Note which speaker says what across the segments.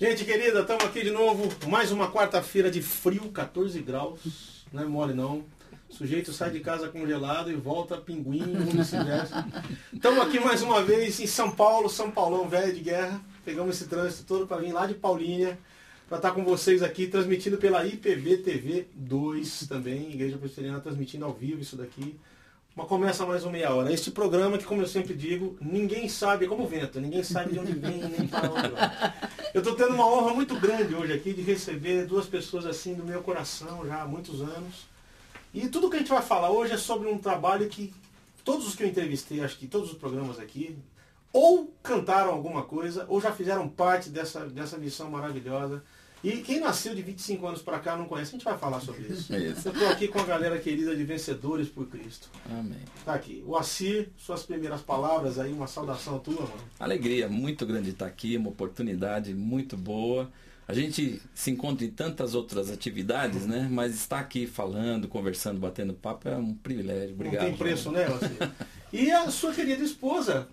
Speaker 1: Gente querida, estamos aqui de novo. Mais uma quarta-feira de frio, 14 graus. Não é mole não. O sujeito sai de casa congelado e volta pinguim, vice-versa. Estamos aqui mais uma vez em São Paulo, São Paulão, velho de guerra. Pegamos esse trânsito todo para vir lá de Paulínia, para estar com vocês aqui, transmitindo pela IPV TV 2 também, Igreja Presbiteriana transmitindo ao vivo isso daqui. Uma começa mais uma meia hora. Este programa que, como eu sempre digo, ninguém sabe, é como o vento, ninguém sabe de onde vem, nem para onde vai. Eu estou tendo uma honra muito grande hoje aqui de receber duas pessoas assim do meu coração já há muitos anos. E tudo que a gente vai falar hoje é sobre um trabalho que todos os que eu entrevistei, acho que todos os programas aqui, ou cantaram alguma coisa, ou já fizeram parte dessa, dessa missão maravilhosa e quem nasceu de 25 anos para cá não conhece, a gente vai falar sobre isso. isso. Eu estou aqui com a galera querida de Vencedores por Cristo.
Speaker 2: Amém.
Speaker 1: Tá aqui. O Assir, suas primeiras palavras aí, uma saudação tua, mano.
Speaker 2: Alegria muito grande estar aqui, uma oportunidade muito boa. A gente se encontra em tantas outras atividades, né? Mas estar aqui falando, conversando, batendo papo é um privilégio. Obrigado.
Speaker 1: Não tem preço, né, Assir? e a sua querida esposa,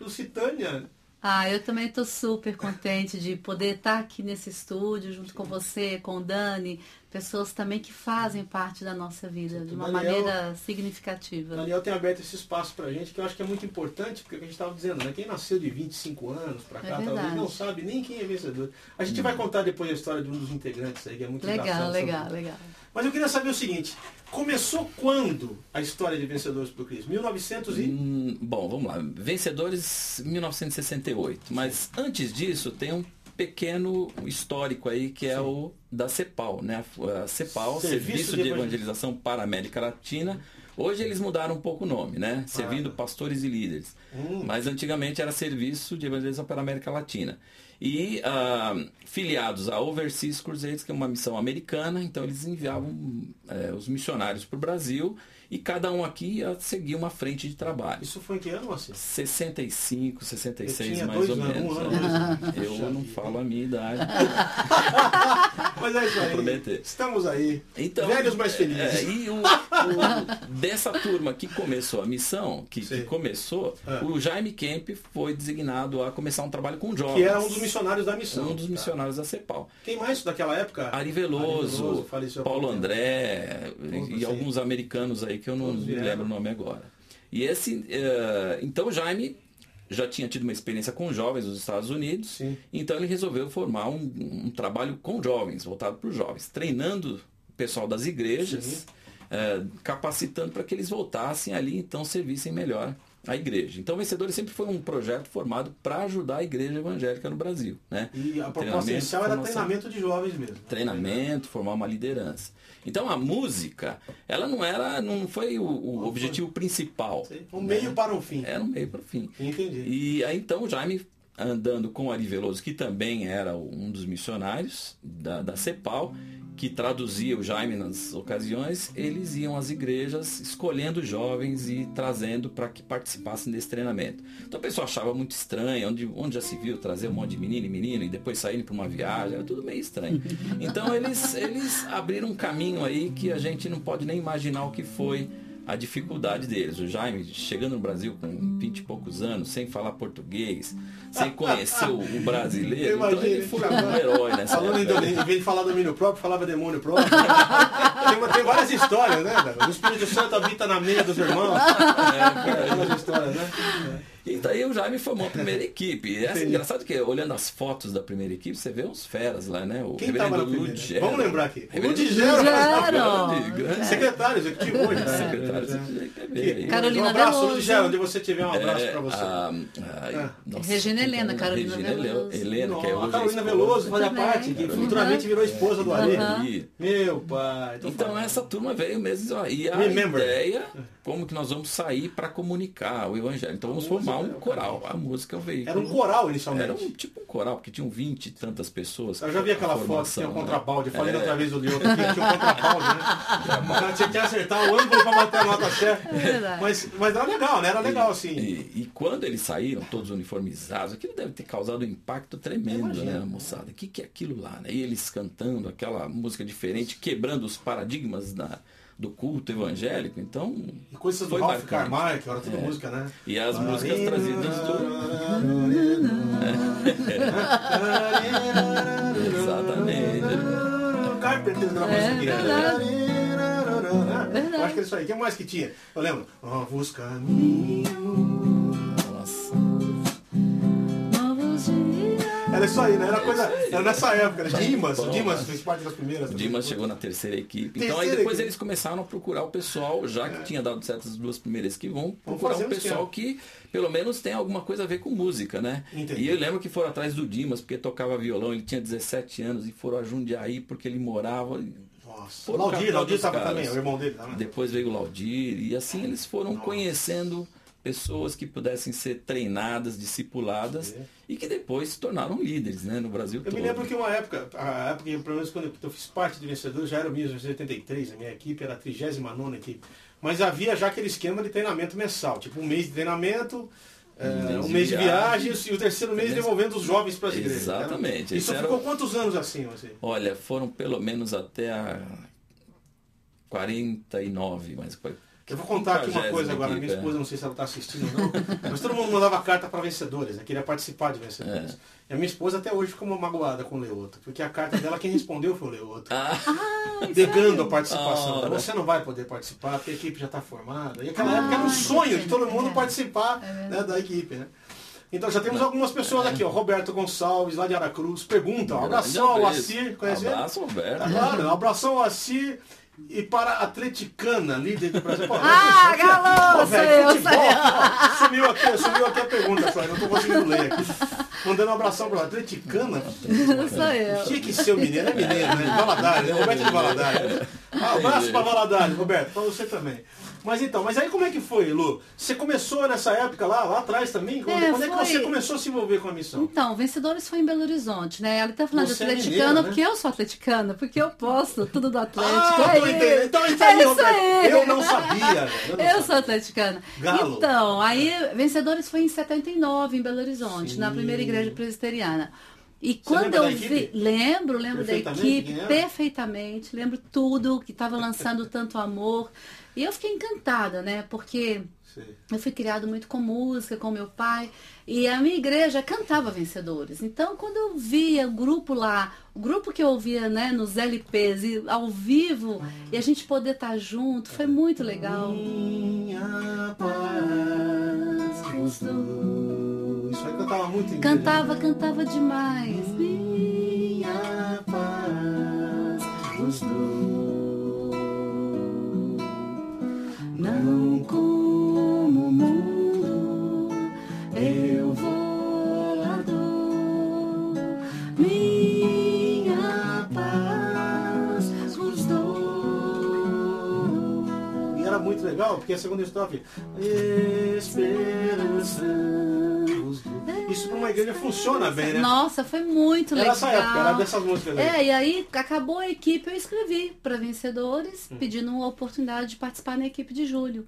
Speaker 1: Lucitânia,
Speaker 3: ah, eu também estou super contente de poder estar aqui nesse estúdio junto com você, com o Dani, pessoas também que fazem parte da nossa vida de uma Daniel, maneira significativa.
Speaker 1: Daniel tem aberto esse espaço para a gente que eu acho que é muito importante, porque a gente estava dizendo, né? Quem nasceu de 25 anos para cá, é talvez não sabe nem quem é vencedor. A gente hum. vai contar depois a história de um dos integrantes aí, que é muito
Speaker 3: legal.
Speaker 1: Legal,
Speaker 3: legal, legal.
Speaker 1: Mas eu queria saber o seguinte, começou quando a história de Vencedores por Cristo? 1900 e... Hum,
Speaker 2: bom, vamos lá. Vencedores 1968. Mas antes disso tem um pequeno histórico aí que é Sim. o da CEPAL, né? A CEPAL, Serviço, Serviço de, Evangelização para a América Latina. Hoje eles mudaram um pouco o nome, né? Ah. Servindo pastores e líderes. Hum. Mas antigamente era Serviço de Evangelização para a América Latina e uh, filiados a Overseas Crusades, que é uma missão americana, então eles enviavam é, os missionários para o Brasil e cada um aqui ia seguir uma frente de trabalho.
Speaker 1: Isso foi em que ano, assim?
Speaker 2: 65, 66 mais ou anos, menos. Um ano, é. Eu não falo a minha idade.
Speaker 1: Mas é isso aí. Prometer. Estamos aí. Então, Velhos mais felizes. É,
Speaker 2: e o, o, dessa turma que começou a missão, que, que começou, é. o Jaime Kemp foi designado a começar um trabalho com jovens.
Speaker 1: Que era um dos missionários da missão.
Speaker 2: Um dos missionários tá. da CEPAL.
Speaker 1: Quem mais daquela época?
Speaker 2: Ari Veloso, Ari Veloso Paulo André e, e alguns americanos aí que eu não me lembro o nome agora. E esse, uh, então Jaime já tinha tido uma experiência com jovens nos Estados Unidos, Sim. então ele resolveu formar um, um trabalho com jovens, voltado para os jovens, treinando o pessoal das igrejas, uh, capacitando para que eles voltassem ali, então servissem melhor a igreja. Então, Vencedores sempre foi um projeto formado para ajudar a igreja evangélica no Brasil. Né?
Speaker 1: E a proposta inicial era treinamento de jovens mesmo.
Speaker 2: Treinamento, formar uma liderança. Então a música, ela não era, não foi o, o objetivo principal.
Speaker 1: Um né? meio para o fim.
Speaker 2: Era um meio para o fim.
Speaker 1: Entendi.
Speaker 2: E aí então Jaime andando com Ari Veloso, que também era um dos missionários da, da CEPAL, que traduzia o Jaime nas ocasiões, eles iam às igrejas escolhendo jovens e trazendo para que participassem desse treinamento. Então o pessoal achava muito estranho, onde, onde já se viu trazer um monte de menino e menina e depois saírem para uma viagem, era tudo meio estranho. Então eles, eles abriram um caminho aí que a gente não pode nem imaginar o que foi a dificuldade deles. O Jaime chegando no Brasil com 20 e poucos anos, sem falar português, sem conhecer o, o brasileiro, então ele foi um herói nessa
Speaker 1: Falando
Speaker 2: época.
Speaker 1: em, em vez de falar domínio próprio, falava demônio próprio. tem, tem, várias histórias, né? O Espírito Santo habita na meia dos irmãos. É, várias histórias, né?
Speaker 2: É. E daí o Jaime formou a primeira equipe. E é engraçado que olhando as fotos da primeira equipe, você vê uns feras lá, né?
Speaker 1: O Quem reverendo Lud Vamos lembrar aqui. Lud Gero. Secretário executivo hoje. Né? Secretário executivo.
Speaker 3: Carolina
Speaker 1: Um abraço, Lud Gero, onde você tiver um abraço
Speaker 3: é,
Speaker 1: para você. A,
Speaker 3: a, Regina Helena, Carolina
Speaker 2: Regina
Speaker 3: Veloso.
Speaker 2: Helena, que é hoje
Speaker 1: Carolina Veloso fazia parte, que futuramente virou esposa do Ali. Meu pai.
Speaker 2: Então essa turma veio mesmo. E a ideia, como que nós vamos sair para comunicar o evangelho. Então vamos formar um coral. A música é o veículo.
Speaker 1: Era um coral inicialmente?
Speaker 2: Era um tipo um coral, porque tinham 20 e tantas pessoas.
Speaker 1: Eu já vi aquela foto, tinha um contrabalde. Eu falei é... outra vez o Leandro que tinha um contrabalde, né? O cara tinha que acertar o ângulo para bater a nota certa. É mas, mas era legal, né? Era legal, sim.
Speaker 2: E, e, quando eles saíram, todos uniformizados, aquilo deve ter causado um impacto tremendo, né, moçada? O que, que é aquilo lá, né? E eles cantando aquela música diferente, quebrando os paradigmas da do culto evangélico. Então.
Speaker 1: E coisas foi do Ralph Carmichael, era tudo é. música, né?
Speaker 2: E as músicas trazidas do.
Speaker 1: Exatamente.
Speaker 3: O
Speaker 1: Carpenter da
Speaker 3: música.
Speaker 1: Né? É né? Acho que é isso aí. O que mais que tinha? Eu lembro. Novos caminhos. Era isso aí, né? Era coisa. Era nessa época, né? Dimas,
Speaker 2: Bom,
Speaker 1: o Dimas fez parte das primeiras.
Speaker 2: O Dimas chegou na terceira equipe. Então
Speaker 1: Terceira
Speaker 2: aí depois
Speaker 1: equipe.
Speaker 2: eles começaram a procurar o pessoal, já que tinha dado certo as duas primeiras que vão procurar um pessoal que pelo menos tem alguma coisa a ver com música, né?
Speaker 1: Entendi.
Speaker 2: E eu lembro que foram atrás do Dimas, porque tocava violão, ele tinha 17 anos, e foram a Jundiaí porque ele morava.
Speaker 1: Nossa.
Speaker 2: Foram
Speaker 1: Laudir, Laudir
Speaker 2: dos
Speaker 1: tava
Speaker 2: caras.
Speaker 1: também, o irmão dele. Né?
Speaker 2: Depois veio o Laudir, e assim eles foram conhecendo pessoas que pudessem ser treinadas, discipuladas
Speaker 1: É.
Speaker 2: e que depois se tornaram líderes, né, no Brasil
Speaker 1: Eu
Speaker 2: todo.
Speaker 1: me lembro que uma época, a época, pelo menos quando eu fiz parte de vencedores, já era o 1983, a minha equipe era a 39 equipe. Mas havia já aquele esquema de treinamento mensal, tipo um mês de treinamento, eh,
Speaker 2: mês
Speaker 1: um mês de viagens e o terceiro mês devolvendo os jovens para as igrejas.
Speaker 2: Exatamente.
Speaker 1: Isso
Speaker 2: Esse era
Speaker 1: ficou quantos anos assim? Você?
Speaker 2: Olha, foram pelo menos até a 49, mas foi.
Speaker 1: Eu vou contar aqui uma
Speaker 2: 50ª
Speaker 1: coisa agora, minha
Speaker 2: é.
Speaker 1: esposa, não sei se ela está assistindo ou não, mas todo mundo mandava carta para vencedores, né? queria participar de vencedores.
Speaker 2: É.
Speaker 1: E a minha esposa até hoje ficou magoada com o Leoto, porque a carta dela, quem respondeu foi o Leoto.
Speaker 2: Ah,
Speaker 1: negando a participação.
Speaker 2: Ora.
Speaker 1: Você não vai poder participar porque a equipe já está formada. E aquela
Speaker 3: Ah,
Speaker 1: época era um sonho de todo mundo
Speaker 3: é.
Speaker 1: participar né, da equipe. Né? Então já temos algumas pessoas aqui, ó. Roberto Gonçalves, lá de Aracruz, pergunta, ó, abração ao Assir, conhece ele?
Speaker 2: Abraço, Roberto.
Speaker 1: Tá claro, abração ao Assir e para a Atleticana, líder do Brasil. Pô,
Speaker 3: Ah,
Speaker 1: aqui,
Speaker 3: galô,
Speaker 1: Pô, velho, futebol, Sumiu aqui, sumiu aqui a pergunta, eu não estou conseguindo ler aqui. Mandando um abração para a Atleticana.
Speaker 3: Sou eu.
Speaker 1: Tinha que ser o mineiro, é mineiro, né? Valadares, né? Roberto de Valadares. Ah, abraço para Valadares, Roberto, para você também. Mas então, mas aí como é que foi, Lu? Você começou nessa época lá, lá atrás também? Quando
Speaker 3: É,
Speaker 1: quando é que
Speaker 3: foi.
Speaker 1: você começou a se envolver com a missão?
Speaker 3: Então, vencedores foi em Belo Horizonte, né? Ela tá falando
Speaker 1: Você é
Speaker 3: de atleticana
Speaker 1: mineira, né?
Speaker 3: porque eu sou atleticana, porque eu posto tudo do Atlético.
Speaker 1: Ah,
Speaker 3: é
Speaker 1: tô
Speaker 3: isso.
Speaker 1: entendendo. Então
Speaker 3: é
Speaker 1: aí,
Speaker 3: isso aí.
Speaker 1: Eu não sabia. Eu não
Speaker 3: Eu
Speaker 1: sabia.
Speaker 3: sou atleticana.
Speaker 1: Galo.
Speaker 3: Então, aí, vencedores foi em 79, em Belo Horizonte,
Speaker 1: Sim.
Speaker 3: na primeira igreja presbiteriana. E quando
Speaker 1: lembra
Speaker 3: eu vi, lembro, lembro da equipe perfeitamente, lembro tudo que estava lançando tanto amor. E eu fiquei encantada, né? Porque
Speaker 1: Sei.
Speaker 3: eu fui criado muito com música, com meu pai, e a minha igreja cantava vencedores. Então, quando eu via o grupo lá, o grupo que eu ouvia né, nos LPs e ao vivo, e a gente poder estar junto, foi muito legal.
Speaker 1: Minha paz Isso aí cantava muito em
Speaker 3: Cantava, cantava demais.
Speaker 1: Minha paz vos dou.
Speaker 3: Não como o mundo, eu vou lá dou. Minha paz dou.
Speaker 1: E era muito legal, porque a segunda estrofe. Esperança. Isso para uma igreja funciona bem, né?
Speaker 3: Nossa, foi muito
Speaker 1: Era
Speaker 3: legal.
Speaker 1: essa época, era dessas músicas aí.
Speaker 3: É, e aí acabou a equipe, eu escrevi para vencedores,
Speaker 1: Hum.
Speaker 3: pedindo uma oportunidade de participar na equipe de julho.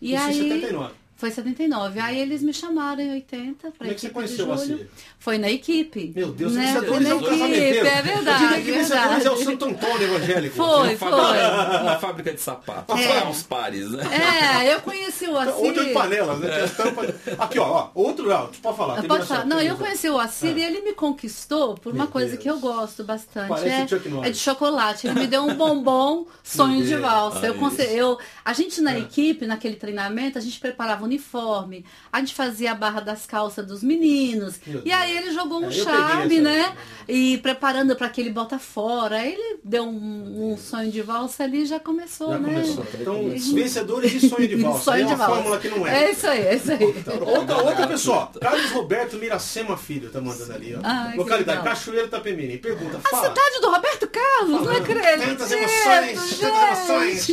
Speaker 3: E
Speaker 1: Isso em
Speaker 3: aí
Speaker 1: 79.
Speaker 3: Foi 79. Aí eles me chamaram em 80 para
Speaker 1: Como é que você
Speaker 3: equipe de
Speaker 1: conheceu o
Speaker 3: julho.
Speaker 1: Assir?
Speaker 3: Foi na equipe.
Speaker 1: Meu Deus,
Speaker 3: né?
Speaker 1: vencedores é um
Speaker 3: Foi na
Speaker 1: casamenteiro.
Speaker 3: equipe, É
Speaker 1: Eu
Speaker 3: verdade.
Speaker 1: diria que vencedores
Speaker 3: verdade.
Speaker 1: é o Santo Antônio evangélico.
Speaker 3: Foi,
Speaker 2: fábrica,
Speaker 3: foi.
Speaker 2: uma fábrica de sapatos.
Speaker 3: É.
Speaker 2: Para os pares, né?
Speaker 3: É, eu conheci o Assir.
Speaker 1: Oito de panelas, né? Tampas. Aqui, ó, ó, outro, ó, tu pode falar.
Speaker 3: Eu posso falar? Não, eu conheci o Assir e ele me conquistou por uma
Speaker 1: Meu
Speaker 3: coisa
Speaker 1: Deus.
Speaker 3: que eu gosto bastante.
Speaker 1: Parece
Speaker 3: é, é de chocolate. Ele me deu um bombom sonho de valsa. Eu,
Speaker 2: Ah, isso.
Speaker 3: eu, a gente na
Speaker 1: É.
Speaker 3: equipe, naquele treinamento, a gente preparava uniforme, a gente fazia a barra das calças dos meninos.
Speaker 1: Meu
Speaker 3: E aí ele jogou um
Speaker 1: É,
Speaker 3: charme, né?
Speaker 1: época.
Speaker 3: E preparando para aquele bota fora. Aí ele deu um, um sonho de valsa ali e já começou,
Speaker 1: Já
Speaker 3: né?
Speaker 1: começou. Então,
Speaker 3: Isso.
Speaker 1: vencedores e sonho de valsa.
Speaker 3: Sonho
Speaker 1: é
Speaker 3: de
Speaker 1: uma
Speaker 3: valsa.
Speaker 1: fórmula que não é.
Speaker 3: É isso aí, é isso aí.
Speaker 1: Outra, outra pessoa, Carlos Roberto Miracema Filho, tá mandando ali, ó.
Speaker 3: Ai, que
Speaker 1: Localidade. Cachoeira Tapemirim. Pergunta,
Speaker 3: A
Speaker 1: fala.
Speaker 3: cidade do Roberto Carlos, não
Speaker 1: Falando.
Speaker 3: acredito.
Speaker 1: Tantas emoções, tantas emoções.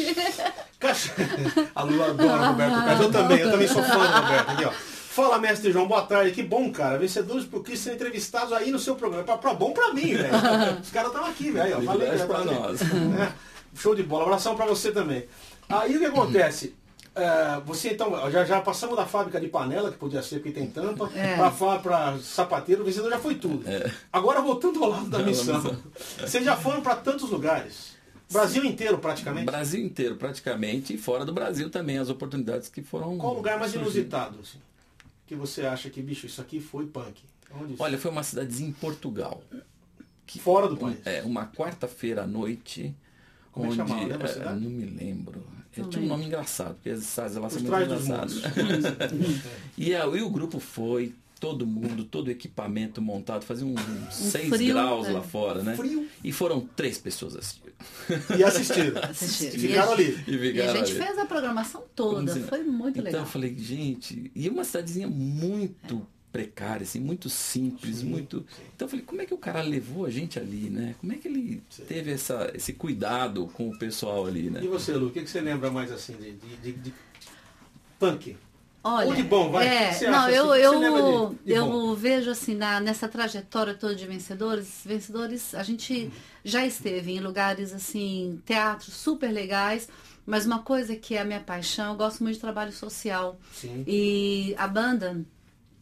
Speaker 1: A Lu adora o Roberto Carlos. Eu também, eu também sou fã do Roberto. Aqui, ó. Fala, mestre João, boa tarde. Que bom, cara. Vencedores por Cristo sendo entrevistados aí no seu programa. Pra, pra bom pra mim, velho. Os caras estão aqui, velho.
Speaker 2: Privilégio
Speaker 1: já
Speaker 2: pra nós.
Speaker 1: É. Show de bola. Abração pra você também. Aí o que acontece? É, você então, já, já passamos da fábrica de panela, que podia ser porque tem tampa,
Speaker 3: É.
Speaker 1: pra sapateiro, o vencedor já foi tudo. Agora voltando ao lado da missão. Vocês já foram pra tantos lugares. Brasil inteiro praticamente.
Speaker 2: Brasil inteiro, praticamente, e fora do Brasil também, as oportunidades que foram.
Speaker 1: Qual o lugar mais
Speaker 2: surgindo.
Speaker 1: inusitado? assim, que você acha que, bicho, isso aqui foi punk? Onde?
Speaker 2: Olha, foi uma cidadezinha em Portugal. que
Speaker 1: Fora do país.
Speaker 2: É, uma quarta-feira à noite.
Speaker 1: Como é que
Speaker 2: onde,
Speaker 1: chamava? Lembra
Speaker 2: é,
Speaker 1: cidade?
Speaker 2: não me lembro.
Speaker 3: Não
Speaker 2: tinha um nome engraçado, porque as cidades lá
Speaker 1: Os
Speaker 2: são muito engraçadas. E aí o grupo foi, todo mundo, todo o equipamento montado, fazia uns 6
Speaker 3: frio,
Speaker 2: graus
Speaker 3: é.
Speaker 2: lá fora, né?
Speaker 1: Frio.
Speaker 2: E foram três pessoas assistindo.
Speaker 1: E assistiram.
Speaker 3: Assistiram.
Speaker 1: E ficaram
Speaker 3: E
Speaker 1: ali.
Speaker 2: E
Speaker 3: E a
Speaker 2: ficaram
Speaker 3: gente
Speaker 2: ali.
Speaker 3: fez a programação toda, foi muito
Speaker 2: então
Speaker 3: legal.
Speaker 2: eu falei, gente, e uma cidadezinha muito precária, assim, muito simples,
Speaker 1: Sim,
Speaker 2: muito. Então eu falei, como é que o cara levou a gente ali, né? Como é que ele
Speaker 1: Sim.
Speaker 2: teve essa, esse cuidado com o pessoal ali, né?
Speaker 1: E você, Lu, o que, que você lembra mais assim de, de, de, de punk?
Speaker 3: Olha,
Speaker 1: Ou de bom, vai. O
Speaker 3: É,
Speaker 1: que você
Speaker 3: não,
Speaker 1: acha,
Speaker 3: eu?
Speaker 1: O
Speaker 3: eu,
Speaker 1: lembra de- de
Speaker 3: eu
Speaker 1: bom?
Speaker 3: vejo assim, na, nessa trajetória toda de vencedores, vencedores, a gente já esteve em lugares assim, teatros super legais, mas uma coisa que é a minha paixão, eu gosto muito de trabalho social.
Speaker 1: Sim.
Speaker 3: E a banda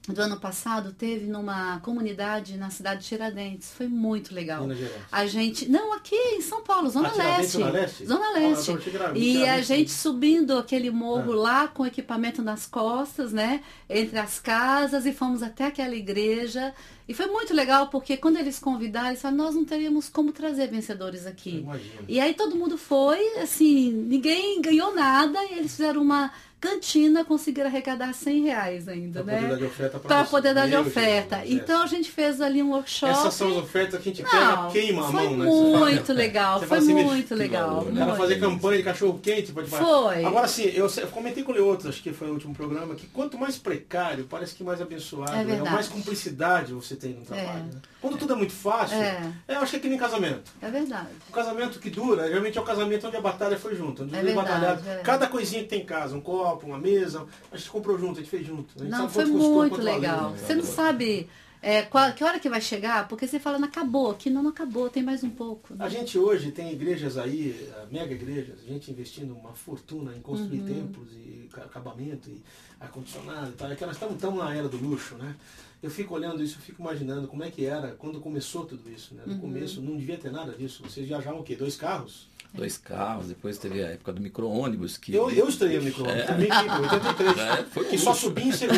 Speaker 3: do ano passado teve numa comunidade na cidade de Tiradentes. Foi muito legal. A gente. Não, aqui em São Paulo, Zona
Speaker 1: Ah,
Speaker 3: Leste.
Speaker 1: Zona Leste?
Speaker 3: Zona
Speaker 1: Ah,
Speaker 3: Leste.
Speaker 1: era
Speaker 3: e a gente subindo aquele morro
Speaker 1: Ah.
Speaker 3: lá com equipamento nas costas, né? Entre as casas e fomos até aquela igreja. E foi muito legal porque quando eles convidaram, eles falaram, nós não teríamos como trazer vencedores aqui.
Speaker 1: Imagina.
Speaker 3: E aí todo mundo foi, assim, ninguém ganhou nada e eles fizeram uma cantina, conseguiram arrecadar 100 reais ainda,
Speaker 1: Pra poder dar
Speaker 3: né?
Speaker 1: de oferta
Speaker 3: Para poder dar de oferta.
Speaker 1: É.
Speaker 3: então a gente fez ali um workshop.
Speaker 1: Essas são as ofertas que a gente pega,
Speaker 3: Não,
Speaker 1: queima a mão, né?
Speaker 3: Muito legal, foi
Speaker 1: assim,
Speaker 3: muito legal.
Speaker 2: né?
Speaker 3: muito.
Speaker 1: fazer campanha de cachorro quente pode
Speaker 3: Foi.
Speaker 1: Agora sim, eu, comentei com o Leoto, acho que foi o último programa, que quanto mais precário, parece que mais abençoado,
Speaker 3: É
Speaker 1: né? mais cumplicidade você tem no trabalho.
Speaker 3: É.
Speaker 1: né? Quando tudo é muito fácil,
Speaker 3: É.
Speaker 1: eu acho que é que nem casamento.
Speaker 3: É verdade.
Speaker 1: O casamento que dura, geralmente é o casamento onde a batalha foi junto. Onde
Speaker 3: É verdade,
Speaker 1: batalharam.
Speaker 3: é.
Speaker 1: Cada coisinha que tem em casa, um copo, uma mesa, a gente comprou junto, a gente fez junto. A gente
Speaker 3: Não,
Speaker 1: sabe
Speaker 3: foi
Speaker 1: custou,
Speaker 3: muito
Speaker 1: valeu,
Speaker 3: legal.
Speaker 1: né?
Speaker 3: Você não sabe é, qual- que hora que vai chegar, porque você fala, não acabou, que não acabou, tem mais um pouco. né?
Speaker 1: A gente hoje tem igrejas aí, eh, mega igrejas, a gente investindo uma fortuna em construir
Speaker 3: Uhum.
Speaker 1: templos e ca- acabamento e ar-condicionado e tal. É que nós estamos estamos na era do luxo, né? Eu fico olhando isso, eu fico imaginando como é que era quando começou tudo isso, né? No
Speaker 3: Uhum.
Speaker 1: começo não devia ter nada disso. Vocês viajavam o quê? Dois carros?
Speaker 2: Dois carros, depois teve a época do micro-ônibus que.
Speaker 1: Eu, eu estreiei o micro-ondas, também tive, 83.
Speaker 2: É, foi
Speaker 1: que só subia em tinha,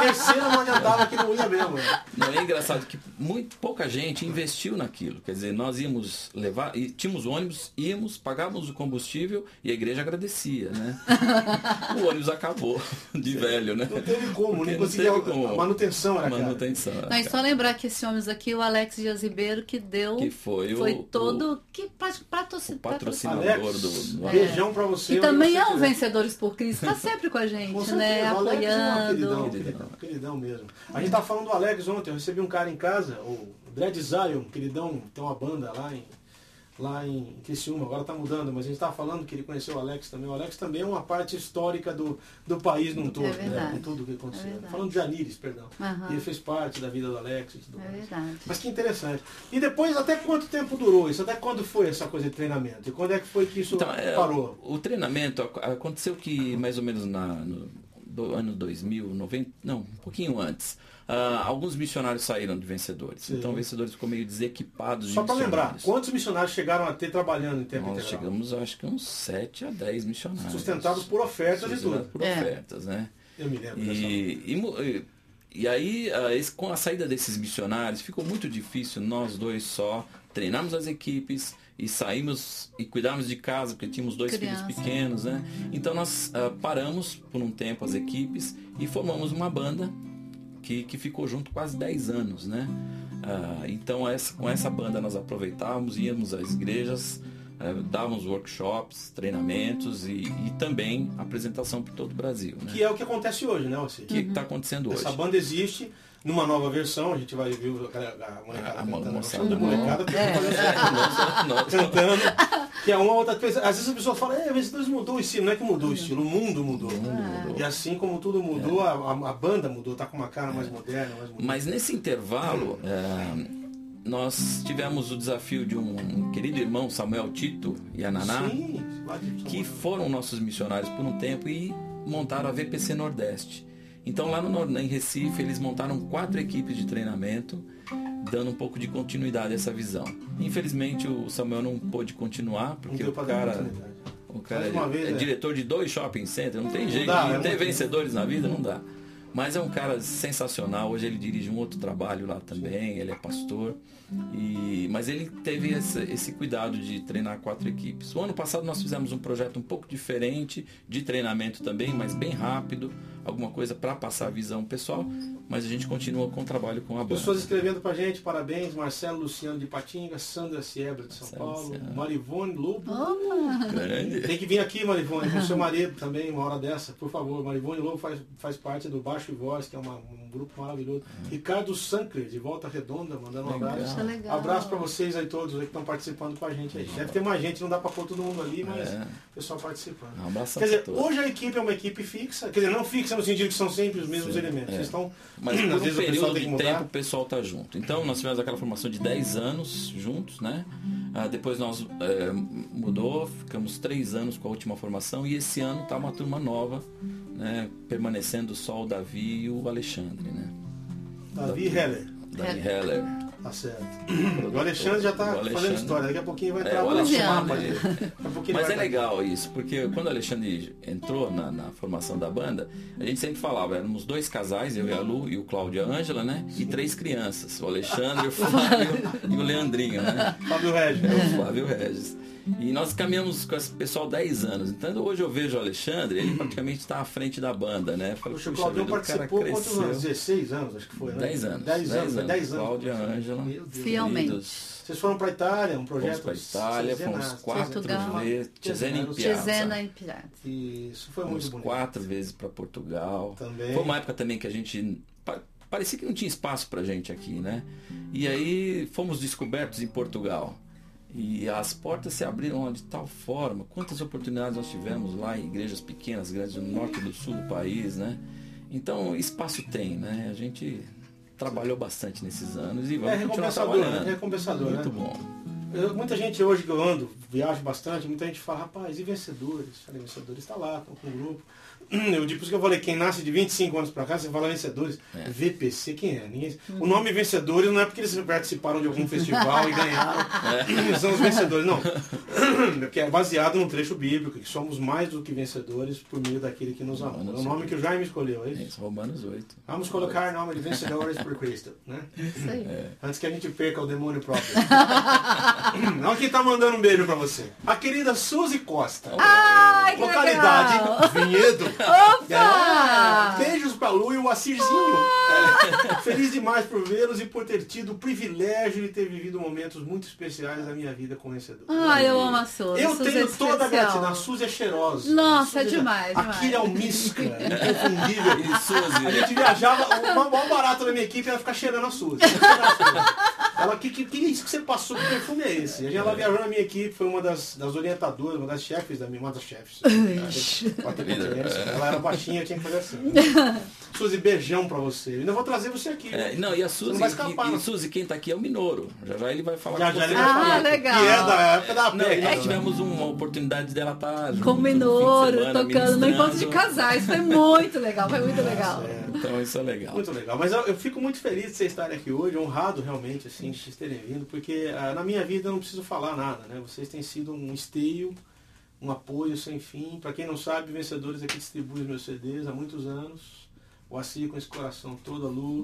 Speaker 1: terceira não adiantava que não ia mesmo.
Speaker 2: Não, é engraçado que muito pouca gente investiu naquilo. Quer dizer, nós íamos levar, e tínhamos ônibus, íamos, pagávamos o combustível e a igreja agradecia, né? o ônibus acabou de velho, né?
Speaker 1: Não teve como,
Speaker 2: Porque
Speaker 1: nem
Speaker 2: não
Speaker 1: conseguia.
Speaker 2: como.
Speaker 1: A manutenção era cara.
Speaker 2: Manutenção.
Speaker 3: Não, e só lembrar que esse homem aqui, o Alex Dias Ribeiro, que deu.
Speaker 2: Que foi,
Speaker 3: foi
Speaker 2: o,
Speaker 3: todo. que pra, patrocin-
Speaker 2: o patrocinador
Speaker 1: Alex,
Speaker 2: do, do
Speaker 1: beijão pra você.
Speaker 3: E também
Speaker 1: você
Speaker 3: é um. Vencedores por Cristo, tá sempre com a gente,
Speaker 1: Com
Speaker 3: né?
Speaker 1: certeza, o Alex é um
Speaker 3: Apoiando.
Speaker 1: queridão,
Speaker 2: Queridão.
Speaker 1: queridão, queridão mesmo. A gente tava falando do Alex ontem, eu recebi um cara em casa, o Dread Zion, queridão, tem uma banda lá em, lá em Criciúma, agora tá mudando, mas a gente tava falando que ele conheceu o Alex também. O Alex também é uma parte histórica do, do país num todo, né?
Speaker 3: verdade.
Speaker 1: Com tudo que aconteceu.
Speaker 3: É
Speaker 1: falando de Janires, perdão. E ele fez parte da vida do Alex e tudo
Speaker 3: É
Speaker 1: mais.
Speaker 3: verdade.
Speaker 1: Mas que interessante. E depois, até quanto tempo durou isso? Até quando foi essa coisa de treinamento? E quando é que foi que isso
Speaker 2: Então, é,
Speaker 1: parou?
Speaker 2: O, o treinamento ac- aconteceu que mais ou menos na, no do ano 2000, 90, não, um pouquinho antes. ah, alguns missionários saíram de vencedores.
Speaker 1: Sim.
Speaker 2: Então, vencedores ficou meio desequipados de
Speaker 1: Só para lembrar, quantos missionários chegaram a ter trabalhando em tempo
Speaker 2: Nós
Speaker 1: integral?
Speaker 2: chegamos, acho que uns 7 a 10 missionários.
Speaker 1: Sustentados por ofertas e
Speaker 2: Sustentados
Speaker 1: tudo.
Speaker 2: por
Speaker 3: É.
Speaker 2: ofertas, né?
Speaker 1: Eu me lembro.
Speaker 2: E, e, e- e aí, ah, com a saída desses missionários, ficou muito difícil nós dois só treinarmos as equipes e saímos e cuidarmos de casa, porque tínhamos dois
Speaker 3: Criança.
Speaker 2: filhos pequenos, né? Então nós ah, paramos por um tempo as equipes e formamos uma banda que, que ficou junto quase 10 anos, né? Ah, então essa, com essa banda nós aproveitávamos, íamos às igrejas, ah, dávamos workshops, treinamentos e, e também apresentação por todo o Brasil, né?
Speaker 1: Que é o que acontece hoje, né, você?
Speaker 2: O que está acontecendo hoje?
Speaker 1: Essa banda existe numa nova versão, a gente vai ver a, molecada
Speaker 2: A
Speaker 1: cantando. Não chama de
Speaker 2: nova.
Speaker 1: molecada, que
Speaker 2: Nossa, nossa.
Speaker 1: cantando. Que é uma outra coisa. Às vezes a pessoa fala, é, Vencedores mudou o estilo. Não é que mudou o estilo, o mundo mudou.
Speaker 2: mudou.
Speaker 1: E assim como tudo mudou, a, a- a banda mudou, tá com uma cara mais moderna, mais moderna.
Speaker 2: Mas nesse intervalo, é, nós tivemos o desafio de um querido irmão, Samuel Tito e a Naná,
Speaker 1: Sim,
Speaker 2: que foram nossos missionários por um tempo e montaram a VPC Nordeste. Então lá no, em Recife eles montaram quatro equipes de treinamento, dando um pouco de continuidade a essa visão. Infelizmente o Samuel não pôde continuar,
Speaker 1: Não
Speaker 2: porque o cara, o cara é,
Speaker 1: vez,
Speaker 2: é
Speaker 1: é.
Speaker 2: diretor de dois shopping centers, não tem jeito
Speaker 1: dá,
Speaker 2: de
Speaker 1: é
Speaker 2: ter
Speaker 1: muito-
Speaker 2: vencedores na vida, não dá. Mas é um cara sensacional. Hoje ele dirige um outro trabalho lá também. Ele é pastor. E, mas ele teve esse, esse, cuidado de treinar quatro equipes. O ano passado nós fizemos um projeto um pouco diferente, de treinamento também, mas bem rápido, alguma coisa para passar a visão pessoal, mas a gente continua com o trabalho com a banda.
Speaker 1: Pessoas escrevendo para a gente, parabéns, Marcelo Luciano de Patinga, Sandra Siebra de São Marcelo Paulo, Luciano. Marivone Lobo. Oh, Tem que vir aqui, Marivone, com seu marido também, uma hora dessa, por favor. Marivone Lobo faz, faz parte do Baixo e Voz, que é uma, um grupo maravilhoso. Uhum. Ricardo Sankler, de Volta Redonda, mandando um abraço.
Speaker 3: Legal.
Speaker 1: Abraço para vocês aí todos aí que estão participando com a gente aí. Deve ter mais gente, não dá para pôr todo mundo ali, mas é. o pessoal participando.
Speaker 2: Um abraço
Speaker 1: Quer dizer, hoje a equipe é uma equipe fixa, quer dizer, não fixa no sentido que são sempre os mesmos Sim, elementos. É. estão,
Speaker 2: mas por um período de tempo o pessoal tá junto. Então nós tivemos aquela formação de 10 anos juntos, né? Ah, depois nós é, mudou, ficamos três anos com a última formação e esse ano tá uma turma nova, né? Permanecendo só o Davi e o Alexandre, né?
Speaker 1: Davi Heller.
Speaker 2: Davi Heller.
Speaker 1: Tá certo. O Alexandre já está fazendo história, daqui a pouquinho vai entrar
Speaker 2: é, o Alexandre. Mas é legal isso, porque quando o Alexandre entrou na, na, formação da banda, a gente sempre falava, éramos dois casais, eu e a Lu e o Cláudio e a Ângela, né? E três crianças, o Alexandre, o Flávio e o Leandrinho, né?
Speaker 1: Flávio Regis.
Speaker 2: É, o Flávio Regis. E nós caminhamos com esse pessoal 10 anos. Então hoje eu vejo o Alexandre, ele praticamente está à frente da banda, né?
Speaker 1: Falei, o Claudio participou quantos anos? 16 anos, acho que foi, né?
Speaker 2: 10 anos.
Speaker 1: 10 anos, 10 anos.
Speaker 2: Cláudia, Ângela.
Speaker 3: Fielmente.
Speaker 1: Vocês foram para a Itália, um projeto?
Speaker 2: Fomos para a Itália, fomos quatro vezes. Cesena em Piazza.
Speaker 3: Cesena em Piazza.
Speaker 1: Isso foi muito bonito.
Speaker 2: quatro vezes para Portugal.
Speaker 1: Também.
Speaker 2: Foi uma época também que a gente parecia que não tinha espaço para gente aqui, né? E aí fomos descobertos em Portugal. E as portas se abriram de tal forma, quantas oportunidades nós tivemos lá em igrejas pequenas, grandes, no norte e do sul do país, né? Então, espaço tem, né? A gente trabalhou bastante nesses anos e vamos
Speaker 1: é
Speaker 2: continuar trabalhando.
Speaker 1: É recompensador,
Speaker 2: Muito
Speaker 1: né?
Speaker 2: bom.
Speaker 1: Eu, muita gente hoje que eu ando, viajo bastante, muita gente fala, rapaz, e vencedores? Falei, vencedores está lá, estão com o grupo. Eu, por isso que eu falei, quem nasce de 25 anos para cá, você fala vencedores. É. VPC, quem é? Ninguém... O nome vencedores não é porque eles participaram de algum festival e ganharam. É. São os vencedores, não. Porque é baseado num trecho bíblico, que somos mais do que vencedores por meio daquele que nos amou. É o nome que o Jaime escolheu, é isso?
Speaker 2: Romanos 8.
Speaker 1: Vamos colocar o nome de vencedores por Cristo, né?
Speaker 3: Isso aí. É.
Speaker 1: Antes que a gente perca o demônio próprio. Olha quem tá mandando um beijo para você. A querida Suzy Costa.
Speaker 3: Ai,
Speaker 1: Localidade
Speaker 3: legal.
Speaker 1: Vinhedo.
Speaker 3: Opa!
Speaker 1: É, beijos pra Lu e o Assirzinho. É, feliz demais por vê-los e por ter tido o privilégio de ter vivido momentos muito especiais da minha vida com o vencedor.
Speaker 3: Ah, eu amo a Suzy.
Speaker 1: Eu
Speaker 3: Suzy
Speaker 1: tenho
Speaker 3: é
Speaker 1: toda a gratidão. A
Speaker 3: Suzy
Speaker 1: é cheirosa.
Speaker 3: Nossa, é demais,
Speaker 1: Aquilo é um misca, inconfundível.
Speaker 2: E Suzy.
Speaker 1: A gente viajava, o maior barato da minha equipe era ficar cheirando a Suzy. Ela, que, que, que isso que você passou? Que perfume é esse? A gente, ela viajou na minha equipe, foi uma das, das orientadoras, uma das chefes da minha, uma das chefes. ela era baixinha, eu tinha que fazer assim. Suzy, beijão pra você. Eu ainda vou trazer você aqui.
Speaker 2: É, não, e a Suzy,
Speaker 1: vai escapar,
Speaker 2: e, e Suzy, quem tá aqui é o Minoro. Já já ele vai falar
Speaker 1: já,
Speaker 2: com
Speaker 1: já
Speaker 2: você.
Speaker 1: Ele vai
Speaker 3: Ah,
Speaker 1: falar.
Speaker 3: legal.
Speaker 1: Que é da época da
Speaker 2: Não, é
Speaker 1: pele.
Speaker 2: que tivemos uma oportunidade dela estar junto
Speaker 3: Com o Minoro,
Speaker 2: semana,
Speaker 3: tocando no encontro de casais. Foi muito legal, foi muito legal.
Speaker 1: É,
Speaker 2: Então isso é legal.
Speaker 1: Muito legal. Mas eu, eu fico muito feliz de vocês estarem aqui hoje, honrado realmente, assim, de vocês terem vindo, porque ah, na minha vida eu não preciso falar nada, né? Vocês têm sido um esteio, um apoio sem fim. Para quem não sabe, Vencedores aqui distribui os meus CDs há muitos anos. O Assi com esse coração todo, a Lu,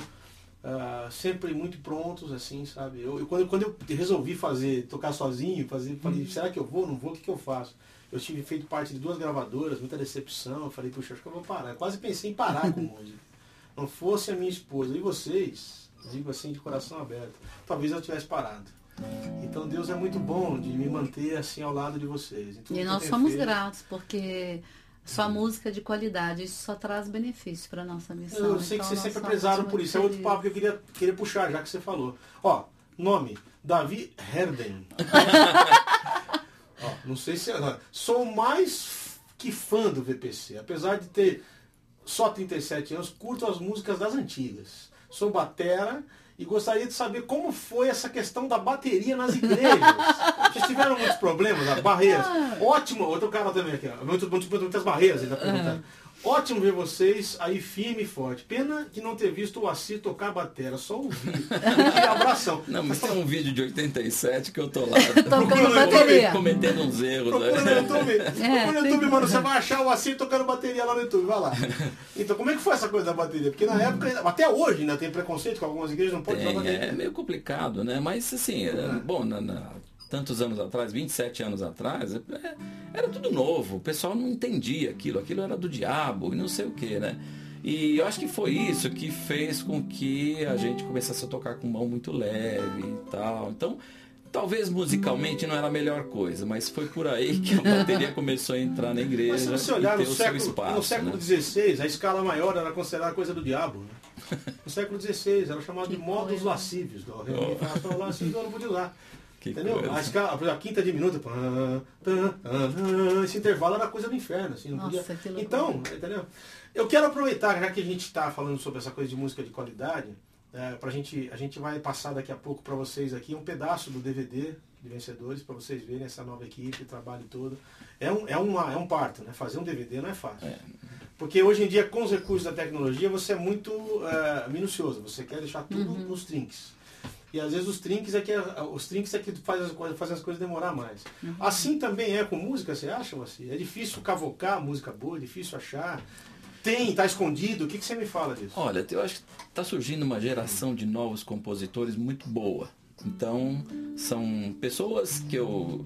Speaker 1: ah, sempre muito prontos, assim, sabe? Eu, eu- quando, quando eu resolvi fazer, tocar sozinho, fazer, falei, será que eu vou, não vou, o que, que eu faço? Eu tive feito parte de duas gravadoras, muita decepção, eu falei, puxa, acho que eu vou parar. Eu quase pensei em parar com música. Não fosse a minha esposa e vocês, digo assim de coração aberto, talvez eu tivesse parado. Então Deus é muito bom de me manter assim ao lado de vocês. Em tudo
Speaker 3: E
Speaker 1: que
Speaker 3: nós somos
Speaker 1: feito.
Speaker 3: gratos, porque sua música é de qualidade, isso só traz benefício para nossa missão.
Speaker 1: Eu sei que
Speaker 3: Então,
Speaker 1: vocês
Speaker 3: nós
Speaker 1: sempre prezaram por isso. É outro
Speaker 3: felizes.
Speaker 1: papo que eu queria, queria puxar, já que você falou. Ó, nome, Davi Herden. Ó, não sei se. é- Sou mais que fã do VPC. Apesar de ter só 37 anos, curto as músicas das antigas. Sou batera e gostaria de saber como foi essa questão da bateria nas igrejas. Vocês tiveram muitos problemas, as barreiras. Ótimo, outro cara também aqui, ó. Muitas barreiras, ele tá perguntando. Ótimo ver vocês aí firme e forte. Pena de não ter visto o Assi tocar batera, só ouvir. que abração.
Speaker 2: Não, mas tem um vídeo de 87 que eu tô lá.
Speaker 3: Tocando bateria.
Speaker 2: Cometendo uns erros.
Speaker 1: Procura no YouTube.
Speaker 3: É,
Speaker 1: Procura no YouTube, mano. Você vai achar o Assi tocando bateria lá no YouTube. Vai lá. Então, como é que foi essa coisa da bateria? Porque na época, até hoje ainda tem preconceito com algumas igrejas, não pode
Speaker 2: Tem,
Speaker 1: usar bateria.
Speaker 2: é meio complicado, né? Mas assim, é, bom, na- na- tantos anos atrás, 27 anos atrás, é, era tudo novo. O pessoal não entendia aquilo, aquilo era do diabo e não sei o que, né? E eu acho que foi isso que fez com que a gente começasse a tocar com mão muito leve e tal. Então, talvez musicalmente não era a melhor coisa, mas foi por aí que a bateria começou a entrar na igreja
Speaker 1: Mas se você olhar no
Speaker 2: o seu
Speaker 1: século,
Speaker 2: espaço.
Speaker 1: no século
Speaker 2: né?
Speaker 1: XVI, a escala maior era considerada coisa do diabo. Né? No século XVI, era chamado de modos lascívios. Si, do, não podia usar.
Speaker 2: Que
Speaker 1: Entendeu?
Speaker 2: coisa.
Speaker 1: A, a quinta diminuta, esse intervalo era coisa do inferno. Assim, não
Speaker 3: Nossa,
Speaker 1: podia... Então, entendeu? Eu quero aproveitar, já que a gente está falando sobre essa coisa de música de qualidade, é, pra gente, a gente vai passar daqui a pouco para vocês aqui um pedaço do DVD de vencedores, para vocês verem essa nova equipe, o trabalho todo. É um, é, uma, é um parto, né? Fazer um DVD não é fácil. Porque hoje em dia, com os recursos da tecnologia, você é muito é, minucioso. Você quer deixar tudo nos trinks. E às vezes os trinks é que, os trinks é que faz as, coisas, faz as coisas demorar mais. Assim também é com música, você acha, assim? É difícil cavocar música boa, é difícil achar. Tem, tá escondido. O que, que você me fala disso?
Speaker 2: Olha, eu acho que está surgindo uma geração de novos compositores muito boa. Então, são pessoas que eu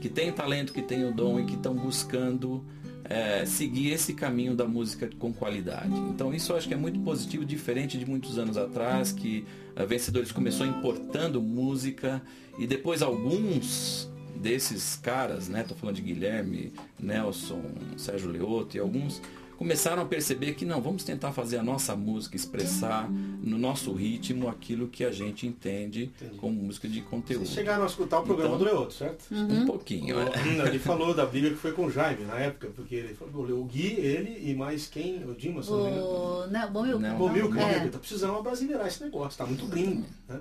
Speaker 2: que têm talento, que têm o dom e que estão buscando é, seguir esse caminho da música com qualidade. Então, isso eu acho que é muito positivo, diferente de muitos anos atrás, que a Vencedores começou importando música e depois alguns desses caras, né, tô falando de Guilherme, Nelson, Sérgio Leoto e alguns começaram a perceber que não, vamos tentar fazer a nossa música, expressar no nosso ritmo aquilo que a gente entende
Speaker 1: Entendi.
Speaker 2: como música de conteúdo.
Speaker 1: Vocês chegaram a escutar o programa
Speaker 2: Então-
Speaker 1: do Leoto, certo?
Speaker 2: Um pouquinho, é.
Speaker 1: Não, Ele falou da briga que foi com o Jaime na época, porque ele falou, o Gui, ele e mais quem? O Dimas, se não me engano.
Speaker 3: O né, o Bomilca.
Speaker 2: Não.
Speaker 1: Pô, Milka,
Speaker 3: É.
Speaker 1: tá precisando abrasileirar esse negócio, tá muito gringo. Né?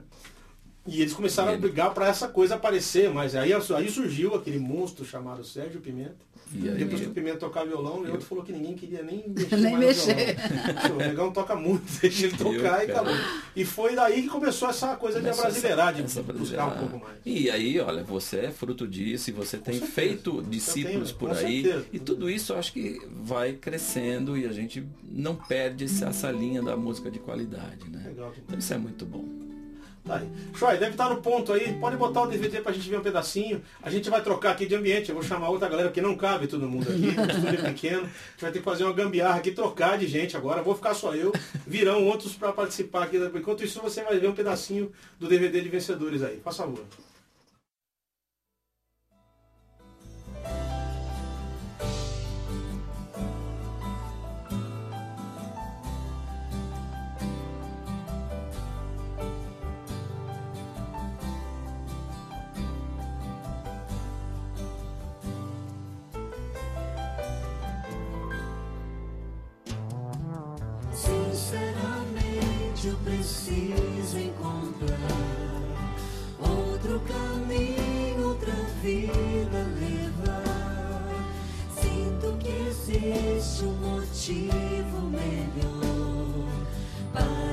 Speaker 1: E eles começaram a brigar para essa coisa aparecer, mas aí, aí surgiu aquele monstro chamado Sérgio Pimenta.
Speaker 2: E aí,
Speaker 1: Depois que o Pimenta tocar violão, o Leandro falou que ninguém queria nem mexer
Speaker 3: Nem
Speaker 1: mais no
Speaker 3: mexer.
Speaker 1: violão. O negão toca muito, deixa ele tocar e
Speaker 2: cara.
Speaker 1: acabou. E foi daí que começou essa coisa
Speaker 2: Começou
Speaker 1: de abrasileirar, de
Speaker 2: essa-
Speaker 1: buscar um pouco mais.
Speaker 2: E aí, olha, você é fruto disso e você tem
Speaker 1: certeza.
Speaker 2: feito discípulos
Speaker 1: Eu tenho,
Speaker 2: por aí.
Speaker 1: certeza.
Speaker 2: E tudo isso eu acho que vai crescendo e a gente não perde essa linha da música de qualidade, né?
Speaker 1: Legal.
Speaker 2: Então isso é muito bom.
Speaker 1: Tá aí. Shoy, deve estar no ponto aí. Pode botar o DVD pra gente ver um pedacinho. A gente vai trocar aqui de ambiente. Eu vou chamar outra galera, porque não cabe todo mundo aqui. O estúdio é pequeno. A gente vai ter que fazer uma gambiarra aqui, trocar de gente agora. Vou ficar só eu. Virão outros pra participar aqui. Enquanto isso, você vai ver um pedacinho do DVD de vencedores aí. Faz favor.
Speaker 4: Existe um motivo melhor para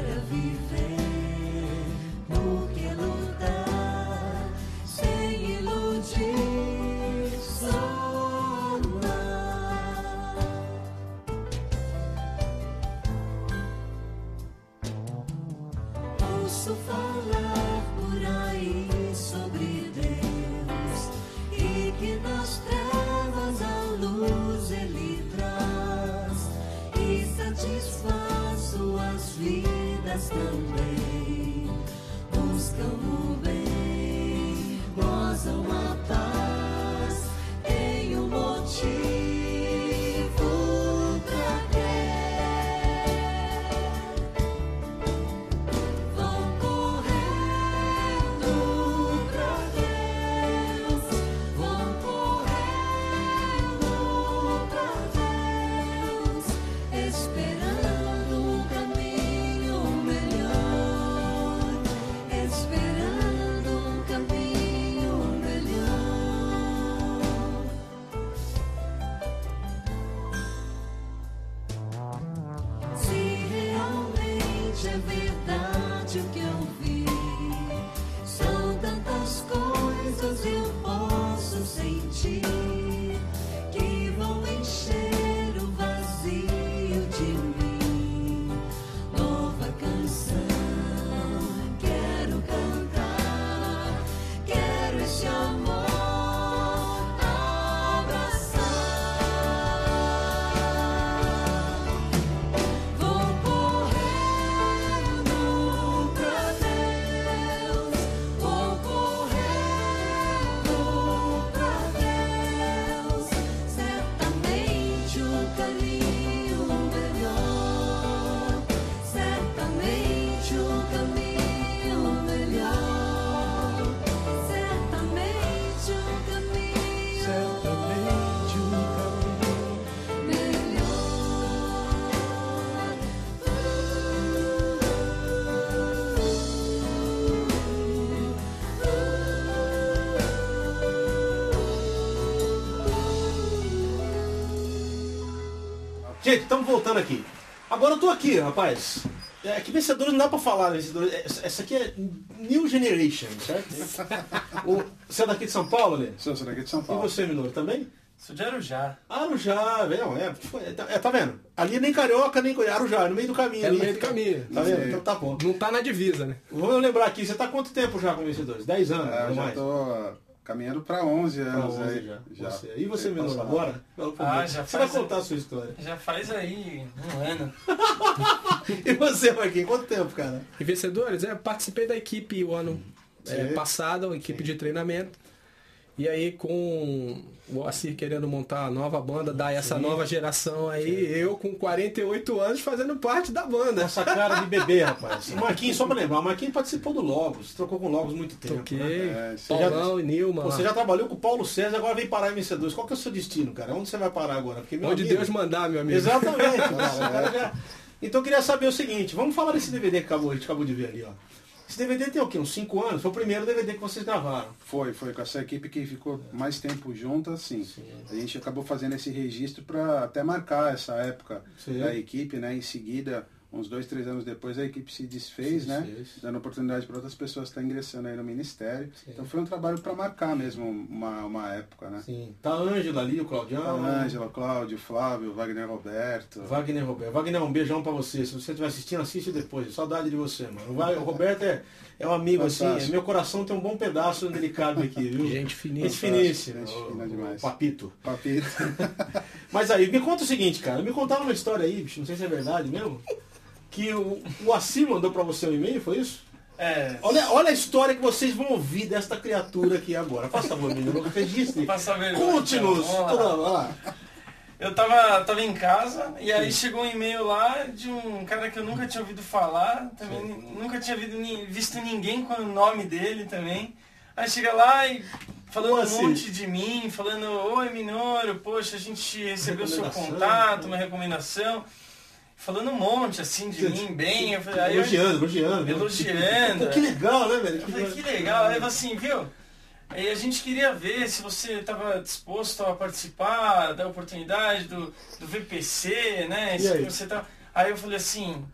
Speaker 1: the way. Voltando aqui. Agora eu tô aqui, rapaz. É, que vencedores não dá pra falar, né, vencedores. Essa essa aqui é New Generation, certo? O- você é daqui de São Paulo, Lê?
Speaker 5: Sou, sou daqui de São
Speaker 1: E
Speaker 5: Paulo.
Speaker 1: você, Minoro, também?
Speaker 6: Sou de Arujá.
Speaker 1: Arujá, velho. É, foi- é, tá- é, tá vendo? Ali nem carioca, nem. Arujá, é no meio do caminho.
Speaker 7: É
Speaker 1: ali.
Speaker 7: no meio do caminho.
Speaker 1: Tá vendo? Então tá bom.
Speaker 7: Não tá na divisa, né?
Speaker 1: Vamos lembrar aqui, você tá há quanto tempo já com vencedores? 10 anos,
Speaker 5: É,
Speaker 1: ou
Speaker 5: eu já
Speaker 1: mais?
Speaker 5: tô caminhando para 11
Speaker 1: Pra
Speaker 5: anos
Speaker 1: 11
Speaker 5: aí.
Speaker 1: já. Você. E você,
Speaker 5: passado.
Speaker 1: agora? Pra
Speaker 6: Ah, já
Speaker 1: Você vai contar a sua história.
Speaker 6: Já faz aí um ano.
Speaker 1: E você, Marquinhos, quanto tempo, cara?
Speaker 7: E vencedores, é, eu participei da equipe o ano é,
Speaker 1: Sim.
Speaker 7: passado, a equipe de treinamento. E aí com o Moacir querendo montar a nova banda, dar essa nova geração aí, eu com 48 anos fazendo parte da banda.
Speaker 1: Essa cara de bebê, rapaz. O Marquinhos, só pra lembrar, o Marquinhos participou do Logos, trocou com o Logos muito tempo.
Speaker 7: Toquei,
Speaker 1: né?
Speaker 5: É, isso
Speaker 7: Paulão e Nilma.
Speaker 1: Você já trabalhou com o Paulo César, agora vem parar em vencedores. Qual que é o seu destino, cara? Onde você vai parar agora? Porque, meu
Speaker 7: Onde
Speaker 1: amigo-
Speaker 7: Deus mandar, meu amigo.
Speaker 1: Exatamente. cara já- Então eu queria saber o seguinte, vamos falar desse DVD que acabou, a gente acabou de ver ali, ó. Esse DVD tem o quê? Uns 5 anos? Foi o primeiro DVD que vocês gravaram.
Speaker 5: Foi, foi com essa equipe que ficou mais tempo junto, assim. A gente acabou fazendo esse registro para até marcar essa época
Speaker 1: Sim.
Speaker 5: da equipe, né? Em seguida, uns dois, três anos depois, a equipe se desfez,
Speaker 1: Se
Speaker 5: né?
Speaker 1: desfez.
Speaker 5: Dando oportunidade para outras pessoas estar ingressando aí no ministério. Então foi um trabalho para marcar mesmo uma, uma época, né?
Speaker 1: Sim. Tá a Ângela ali, o
Speaker 5: A
Speaker 1: Claudião.
Speaker 5: Ângela, Cláudio, Flávio, Wagner Roberto.
Speaker 1: Wagner Roberto. Wagner, um beijão pra você. Se você estiver assistindo, assiste depois. Saudade de você, mano. O o Roberto é, é um amigo, assim.
Speaker 5: Fantástico.
Speaker 1: Meu coração tem um bom pedaço onde ele cabe aqui, viu?
Speaker 7: Gente finíssima.
Speaker 1: Gente finíssima.
Speaker 5: Gente
Speaker 1: o-
Speaker 5: fina
Speaker 1: o
Speaker 5: demais.
Speaker 1: Papito.
Speaker 5: Papito.
Speaker 1: Mas aí, me conta o seguinte, cara. Me contaram uma história aí, bicho, não sei se é verdade mesmo. Que o, o Assim mandou pra você um e-mail, foi isso?
Speaker 6: É.
Speaker 1: Olha, olha a história que vocês vão ouvir desta criatura aqui agora. Faça favor, menino. Registre.
Speaker 6: Vergonha,
Speaker 1: Conte-nos.
Speaker 6: então. Eu tava, tava em casa e aí chegou um e-mail lá de um cara que eu nunca tinha ouvido falar, também nunca tinha visto, ni- visto ninguém com o nome dele também. Aí chega lá e falando
Speaker 1: Como
Speaker 6: um
Speaker 1: assim?
Speaker 6: monte de mim, falando, oi Minoro, poxa, a gente recebeu seu contato,
Speaker 1: né?
Speaker 6: uma recomendação. Falando um monte assim de mim, bem. Eu falei, aí eu-
Speaker 1: Elogiando, elogiando.
Speaker 6: Elogiando.
Speaker 1: Pô, que legal, né, velho?
Speaker 6: eu falei, que legal. Aí assim, viu? Aí a gente queria ver se você estava disposto a participar da oportunidade do, do VPC, né?
Speaker 1: E aí?
Speaker 6: Você tá... aí eu falei assim,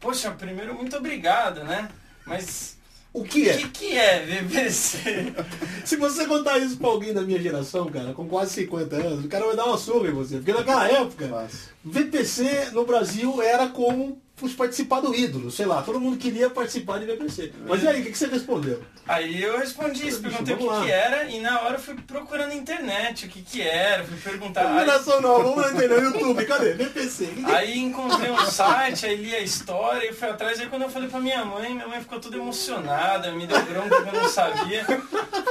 Speaker 6: poxa, primeiro muito obrigado, né? Mas
Speaker 1: O que
Speaker 6: o
Speaker 1: é?
Speaker 6: que, que é VPC?
Speaker 1: Se você contar isso pra alguém da minha geração, cara, com quase 50 anos, o cara vai dar uma surra em você. Porque naquela época,
Speaker 5: Fácil.
Speaker 1: VPC no Brasil era como fosse participar do ídolo, sei lá, todo mundo queria participar de VPC. Mas e aí, o que, que você respondeu?
Speaker 6: Aí eu respondi isso,
Speaker 1: Bicho,
Speaker 6: perguntei o que, que era e na hora eu fui procurando na internet o que, que era, fui perguntar.
Speaker 1: Geração nova, vamos entender no YouTube, cadê? VPC.
Speaker 6: Aí encontrei um site, aí li a história e fui atrás. Aí quando eu falei pra minha mãe, minha mãe ficou toda emocionada, me deu bronca que eu não sabia.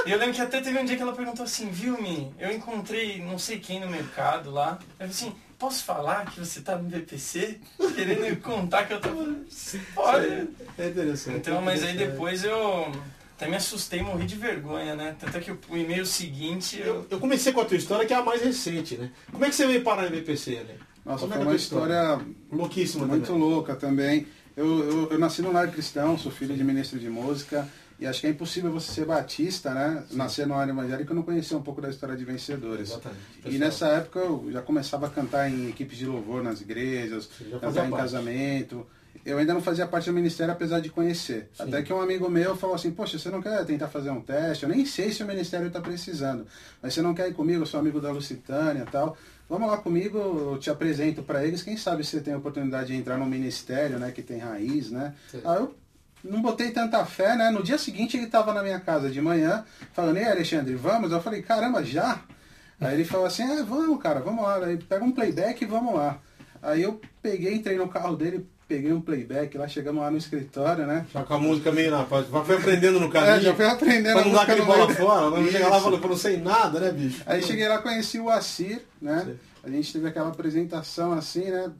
Speaker 6: E eu lembro que até teve um dia que ela perguntou assim, viu, Mi, eu encontrei não sei quem no mercado lá. Eu falei assim, posso falar que você tá no VPC? Querendo contar que eu tava. Pode.
Speaker 1: É interessante.
Speaker 6: Então, mas aí depois eu até me assustei, morri de vergonha, né? Tanto é que o e-mail seguinte eu.
Speaker 1: Eu, eu comecei com a tua história, que é a mais recente, né? Como é que você veio parar em VPC, né?
Speaker 5: Nossa,
Speaker 1: Como é
Speaker 5: foi
Speaker 1: é
Speaker 5: uma
Speaker 1: tua
Speaker 5: história
Speaker 1: Louquíssima
Speaker 5: muito
Speaker 1: também.
Speaker 5: louca também. Eu, eu, eu nasci no lar cristão, sou filho de ministro de música. E acho que é impossível você ser batista, né? Nascer no área evangélica e não conhecer um pouco da história de vencedores.
Speaker 1: Exatamente.
Speaker 5: E nessa época eu já começava a cantar em equipes de louvor nas igrejas, cantar em
Speaker 1: parte.
Speaker 5: casamento. eu ainda não fazia parte do ministério, apesar de conhecer. Até que um amigo meu falou assim, poxa, você não quer tentar fazer um teste? Eu nem sei se o ministério está precisando, mas você não quer ir comigo? Eu sou amigo da Lucitânia e tal. Vamos lá comigo, eu te apresento para eles. Quem sabe você tem a oportunidade de entrar no ministério, né, que tem raiz, né? Aí eu não botei tanta fé, né? No dia seguinte ele estava na minha casa de manhã, falando, ei Alexandre, vamos? Eu falei, caramba, já? Aí ele falou assim, é, vamos, cara, vamos lá. Aí pega um playback e vamos lá. Aí eu peguei, entrei no carro dele, peguei um playback lá, chegamos lá no escritório, né?
Speaker 1: Já com a música meio na. Já foi aprendendo no caminho.
Speaker 5: É, já fui aprendendo
Speaker 1: Pra não dar aquele bola fora, não chegar lá pô, não sei nada, né, bicho?
Speaker 5: Aí cheguei lá, conheci o Assir, né?
Speaker 1: Sim.
Speaker 5: A gente teve aquela apresentação assim, né?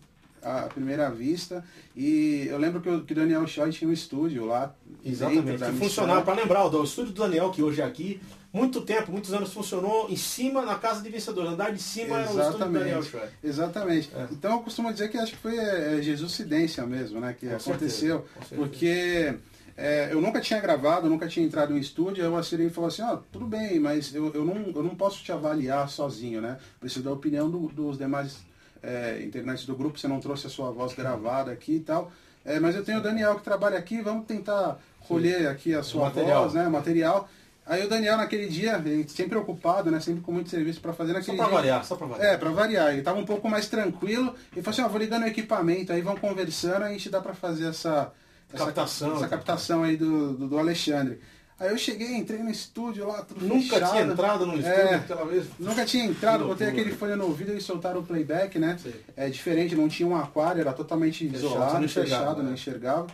Speaker 5: À primeira vista. E eu lembro que o que Daniel Choi tinha um estúdio lá.
Speaker 1: Exatamente. Que funcionava, para lembrar, o estúdio do Daniel, que hoje é aqui, muito tempo, muitos anos funcionou em cima, na casa de vencedores. Andar de cima era o estúdio do Daniel
Speaker 5: Exatamente.
Speaker 1: Schreier.
Speaker 5: Exatamente.
Speaker 1: É.
Speaker 5: Então eu costumo dizer que acho que foi é, é, Jesuscidência mesmo, né? Que
Speaker 1: Com
Speaker 5: aconteceu.
Speaker 1: certeza.
Speaker 5: Porque é, eu nunca tinha gravado, nunca tinha entrado em estúdio, aí o Assiri falou assim, ó, tudo bem, mas eu, eu, não, eu não posso te avaliar sozinho, né? Preciso da opinião do- dos demais é, integrantes do grupo, você não trouxe a sua voz gravada aqui e tal. É, mas eu tenho o Daniel que trabalha aqui, vamos tentar colher aqui a sua
Speaker 1: material.
Speaker 5: voz, né? O material. Aí o Daniel naquele dia, sempre ocupado, né? Sempre com muito serviço para fazer
Speaker 1: Só
Speaker 5: naquele
Speaker 1: pra
Speaker 5: dia.
Speaker 1: variar, só pra variar.
Speaker 5: É, pra variar. Ele tava um pouco mais tranquilo. Ele falou assim, ó, vou ligando o equipamento, aí vão conversando, a gente dá pra fazer essa... essa
Speaker 1: Captação.
Speaker 5: Essa captação aí do, do, do Alexandre. Aí eu cheguei, entrei no estúdio lá, tudo
Speaker 1: Nunca
Speaker 5: fechado.
Speaker 1: tinha entrado no estúdio
Speaker 5: É.
Speaker 1: aquela vez.
Speaker 5: Nunca tinha entrado, botei aquele fone no ouvido e soltaram o playback, né?
Speaker 1: Sim.
Speaker 5: É diferente, não tinha um aquário, era totalmente
Speaker 1: Fechado,
Speaker 5: isolado,
Speaker 1: você não enxergava,
Speaker 5: fechado,
Speaker 1: né?
Speaker 5: não enxergava.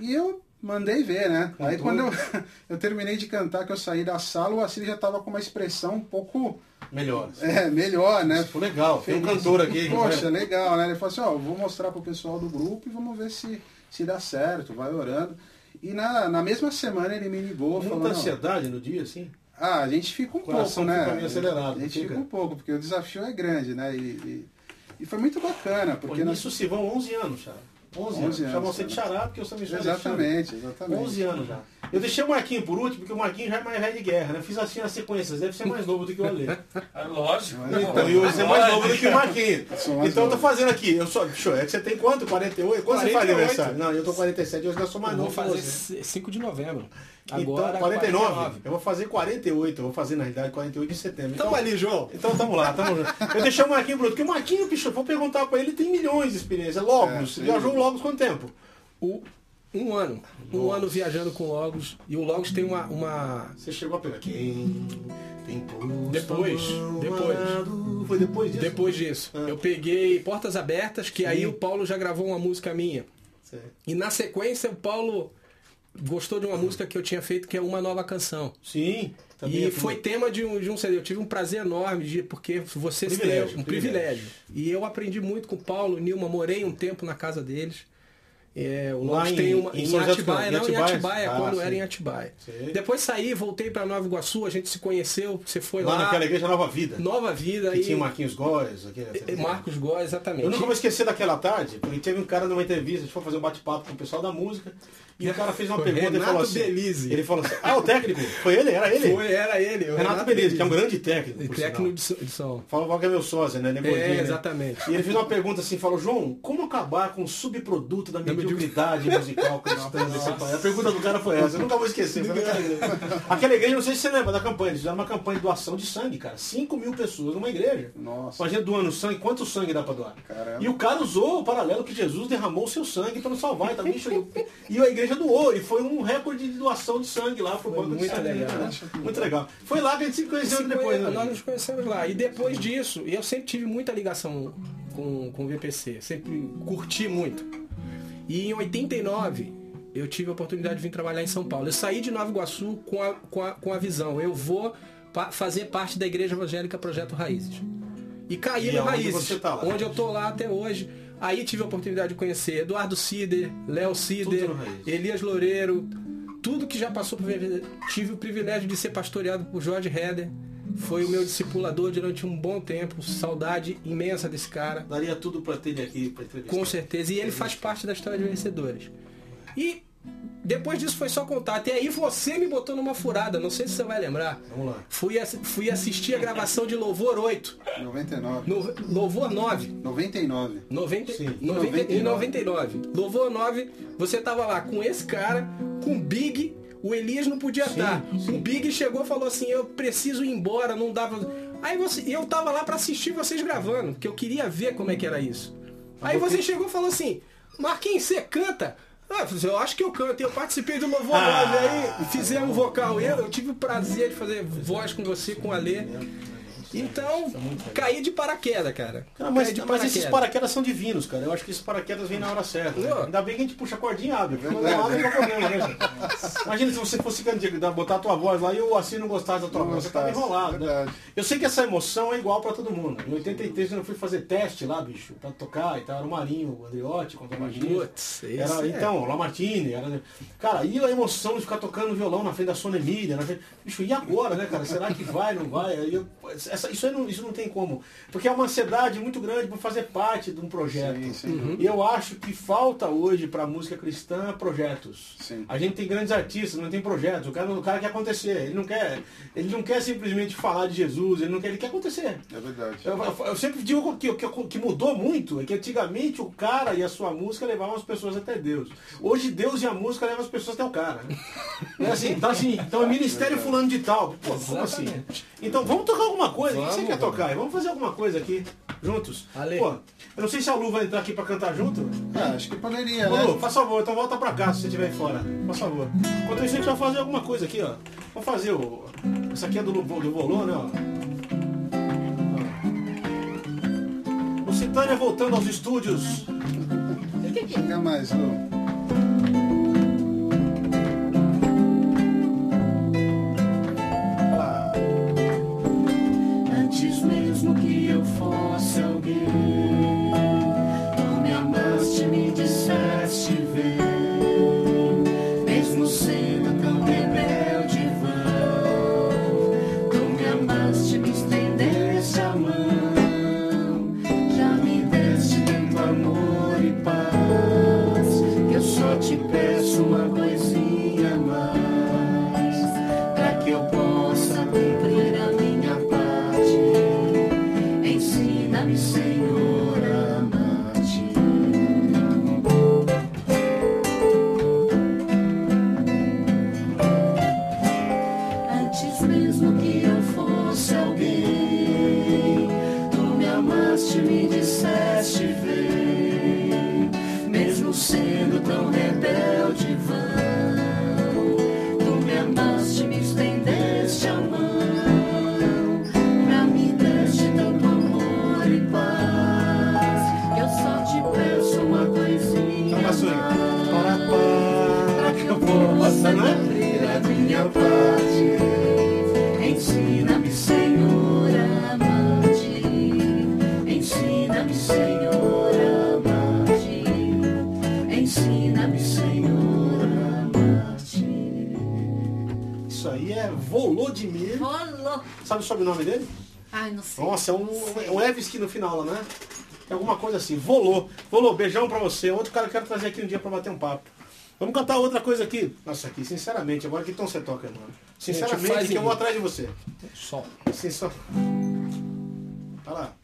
Speaker 5: E eu mandei ver, né? Aí
Speaker 1: Cantou.
Speaker 5: quando eu, eu terminei de cantar, que eu saí da sala, o Assir já tava com uma expressão um pouco
Speaker 1: Melhor.
Speaker 5: é, melhor, né?
Speaker 1: Ficou legal. Tem um
Speaker 5: Feliz.
Speaker 1: cantor aqui.
Speaker 5: Poxa,
Speaker 1: né?
Speaker 5: legal, né? Ele falou assim, ó, vou mostrar pro pessoal do grupo e vamos ver se, se dá certo, vai orando. E na, na mesma semana ele me ligou, falou,
Speaker 1: Muita
Speaker 5: não,
Speaker 1: ansiedade no dia, assim.
Speaker 5: ah, a gente fica um
Speaker 1: Coração
Speaker 5: pouco, né?
Speaker 1: fica meio acelerado,
Speaker 5: A gente
Speaker 1: fica.
Speaker 5: fica um pouco, porque o desafio é grande, né? E, e, e foi muito bacana,
Speaker 1: Pô,
Speaker 5: porque nós...
Speaker 1: nisso se vão 11 anos, Xará. 11,
Speaker 5: 11
Speaker 1: anos. Chamam você de. Xará porque eu sou missionário.
Speaker 5: Exatamente, exatamente.
Speaker 1: 11 anos já. Eu deixei o Marquinho por último, porque o Marquinho já é mais velho de guerra, né? Fiz assim nas sequências, deve ser mais novo do que o Ale.
Speaker 6: É lógico.
Speaker 1: Então, e hoje é mais novo do que o Marquinho. Então eu tô fazendo aqui. Eu sou. Deixa eu ver, você tem quanto? 48? Quando você faz
Speaker 7: 48.
Speaker 1: aniversário? Não, eu tô 47, hoje eu sou mais
Speaker 7: Eu vou
Speaker 1: novo que
Speaker 7: fazer
Speaker 1: você.
Speaker 7: 5 de novembro.
Speaker 1: Então,
Speaker 7: Agora,
Speaker 1: 49.
Speaker 7: 49.
Speaker 1: Eu vou fazer 48. Eu vou fazer, na realidade, 48 de setembro.
Speaker 7: Tamo ali, João.
Speaker 1: Então tamo lá, tamo junto. Eu deixei o Marquinho pro outro, porque o Marquinho, bicho, eu vou perguntar pra ele, ele tem milhões de experiência. Logos,
Speaker 5: É,
Speaker 1: você
Speaker 5: sim.
Speaker 1: viajou Logos quanto tempo?
Speaker 7: O- um ano. Um ano viajando com o Logos. E o Logos tem uma. uma...
Speaker 1: Você chegou a pegar. Quem
Speaker 7: Depois, depois.
Speaker 1: Foi depois disso?
Speaker 7: Depois disso,
Speaker 1: Ah.
Speaker 7: eu peguei Portas Abertas, que
Speaker 1: Sim.
Speaker 7: aí o Paulo já gravou uma música minha.
Speaker 1: Certo.
Speaker 7: E na sequência o Paulo gostou de uma música que eu tinha feito que é Uma Nova Canção.
Speaker 1: Sim. também
Speaker 7: e
Speaker 1: é
Speaker 7: foi tema de um, de um CD. Eu tive um prazer enorme, de, porque você
Speaker 1: Privilégio,
Speaker 7: tem um
Speaker 1: privilégio.
Speaker 7: privilégio. E eu aprendi muito com o Paulo, Nilma, morei um tempo na casa deles. É, o
Speaker 1: Lá
Speaker 7: Lopes
Speaker 1: em-
Speaker 7: tem uma
Speaker 1: em
Speaker 7: em, Atibaia, não, em
Speaker 1: Atibaia? Ah,
Speaker 7: quando
Speaker 1: sim.
Speaker 7: era em Atibaia.
Speaker 1: Sei.
Speaker 7: Depois saí, voltei para Nova Iguaçu, a gente se conheceu, você foi
Speaker 1: Lá
Speaker 7: lá,
Speaker 1: naquela igreja Nova Vida.
Speaker 7: Nova Vida
Speaker 1: Que
Speaker 7: e
Speaker 1: tinha o Marquinhos Góes. aquele-
Speaker 7: Marcos Góes, exatamente.
Speaker 1: Eu nunca vou esquecer daquela tarde, porque teve um cara numa entrevista, a gente foi fazer um bate-papo com o pessoal da música, e o cara fez uma
Speaker 7: Foi
Speaker 1: pergunta e
Speaker 7: Renato
Speaker 1: falou assim.
Speaker 7: Belize.
Speaker 1: Ele falou assim, ah, o técnico, foi ele? Era ele?
Speaker 7: Foi, era ele. o
Speaker 1: Renato, Belize, que é um grande técnico.
Speaker 7: E
Speaker 1: por
Speaker 7: técnico
Speaker 1: sinal.
Speaker 7: de som- som.
Speaker 1: Fala que é meu sócio, né? Ele é, gordinho,
Speaker 7: É,
Speaker 1: né?
Speaker 7: exatamente.
Speaker 1: E ele fez uma pergunta assim, falou, João, como acabar com o subproduto da mediocridade musical cristã desse país? A pergunta do cara foi essa, eu nunca vou esquecer. Aquela igreja, não sei se você lembra da campanha, eles fizeram uma campanha de doação de sangue, cara. 5 mil pessoas numa igreja.
Speaker 5: Nossa,
Speaker 1: Imagina doando sangue, quanto sangue dá pra doar?
Speaker 5: Caramba.
Speaker 1: E o cara usou o paralelo que Jesus derramou o seu sangue para nos salvar. Tá, bicho, e a igreja doou, e foi um recorde de doação de sangue lá pro banco de
Speaker 7: muito
Speaker 1: sangue.
Speaker 7: legal.
Speaker 1: né? Muito legal. Foi lá que a gente se conheceu
Speaker 7: Se
Speaker 1: depois,
Speaker 7: conhe-
Speaker 1: né?
Speaker 7: Nós nos conhecemos lá. E depois disso, e eu sempre tive muita ligação com, com o VPC. Sempre curti muito. E em 89, eu tive a oportunidade de vir trabalhar em São Paulo. Eu saí de Nova Iguaçu com a, com a, com a visão. Eu vou pa- fazer parte da Igreja Evangélica Projeto Raízes. E caí
Speaker 1: E
Speaker 7: no Raízes.
Speaker 1: tá?
Speaker 7: Onde eu tô lá até hoje. Aí tive a oportunidade de conhecer Eduardo Cider, Léo Cider. Elias Loureiro, tudo que já passou por VPC. Tive o privilégio de ser pastoreado por Jorge Heder. Foi o meu discipulador durante um bom tempo. Saudade imensa desse cara.
Speaker 1: Daria tudo pra ter ele aqui, pra entrevistar.
Speaker 7: Com certeza. E ele faz parte da história de vencedores. E depois disso foi só contato. E aí você me botou numa furada, não sei se você vai lembrar.
Speaker 1: Vamos lá.
Speaker 7: Fui, fui assistir a gravação de Louvor 8.
Speaker 3: 99.
Speaker 7: No, Louvor 9.
Speaker 3: 99.
Speaker 7: 90,
Speaker 1: Sim,
Speaker 3: em
Speaker 7: 90 em
Speaker 3: 99.
Speaker 7: 99. Louvor 9, você tava lá com esse cara, com o Big, o Elias não podia estar. O Big chegou e falou assim, eu preciso ir embora, não dava. Aí você, eu tava lá pra assistir vocês gravando, porque eu queria ver como é que era isso. Aí você chegou e falou assim, Marquinhos, você canta? Ah, eu acho que eu canto, eu participei do Louvor 9, aí fizemos um vocal. Eu, eu tive o prazer de fazer voz com você, com a Lê. Então, caí de paraquedas, cara.
Speaker 1: Cara, mas,
Speaker 7: Caí de
Speaker 1: mas esses paraquedas são divinos, cara. Eu acho que esses paraquedas vêm na hora certa. né? Ainda bem que a gente puxa a cordinha e abre. Quando não abre, não é problema, né, gente? Imagina se você fosse candidato, botar a tua voz lá e o Assi não gostasse da tua
Speaker 3: Não
Speaker 1: voz. Você tava enrolado, né? Eu sei que essa emoção é igual pra todo mundo. Em 83, quando eu fui fazer teste lá, bicho, pra tocar e tal, era o Marinho, o Andriotti, contra o
Speaker 7: esse
Speaker 1: Era,
Speaker 7: é.
Speaker 1: então, Lamartine, era... Cara, e a emoção de ficar tocando violão na frente da Sônia Emília, na frente... Bicho, e agora, né, cara? Será que vai, não vai? Aí eu- essa- isso, aí não, isso não tem como. Porque é uma ansiedade muito grande por fazer parte de um projeto.
Speaker 3: Sim, sim.
Speaker 1: E eu acho que falta hoje pra música cristã projetos.
Speaker 3: Sim.
Speaker 1: A gente tem grandes artistas, não tem projetos. O cara, o cara quer acontecer. Ele não quer, ele não quer simplesmente falar de Jesus, ele não quer, ele quer acontecer.
Speaker 3: É verdade.
Speaker 1: Eu, eu- eu sempre digo que, que, que mudou muito, é que antigamente o cara e a sua música levavam as pessoas até Deus. Hoje Deus e a música levam as pessoas até o cara. né? É assim, então assim, então é ministério fulano de tal. Pô, como assim? Então vamos tocar alguma coisa. O que você
Speaker 7: Vamos,
Speaker 1: quer
Speaker 7: vamos.
Speaker 1: tocar? Vamos fazer alguma coisa aqui, juntos.
Speaker 7: Ale.
Speaker 1: Pô, eu não sei se a Lu vai entrar aqui pra cantar junto.
Speaker 3: Ah, acho que poderia,
Speaker 1: Ô,
Speaker 3: né?
Speaker 1: Lu, faz favor, então volta pra cá se você estiver aí fora. Faz favor. Enquanto isso, a gente vai fazer alguma coisa aqui, ó. Vamos fazer o. Essa aqui é do, Lu- do Volô, né? Ó. Ó. Lucitânia voltando aos estúdios.
Speaker 3: Chega mais, Lu.
Speaker 1: Sabe o sobrenome dele?
Speaker 8: Ai, não sei.
Speaker 1: Nossa, é um, é um Evski no final lá, né? É alguma coisa assim. Volô. Volô, beijão pra você. Outro cara que eu quero trazer aqui um dia pra bater um papo. Vamos cantar outra coisa aqui. Nossa, aqui, sinceramente, agora que tom você toca, mano? Sinceramente, que eu vou atrás de você.
Speaker 7: Som.
Speaker 1: Assim, só... Olha lá.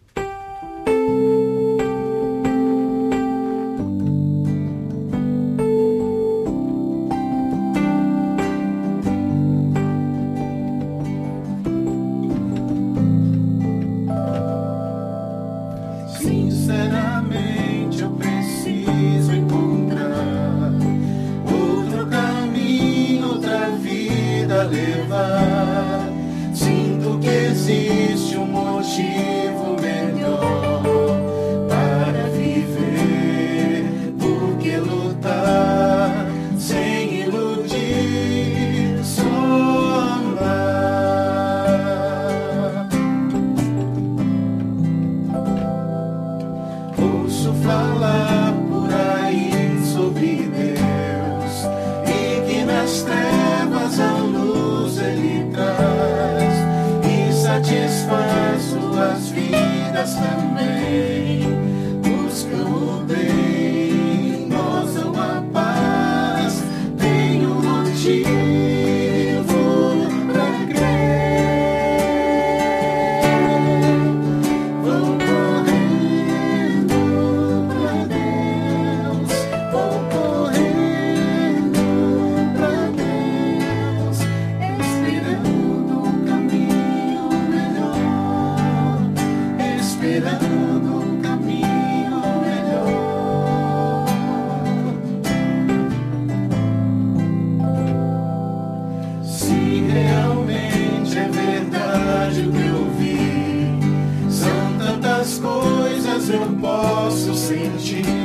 Speaker 9: Eu
Speaker 4: posso sentir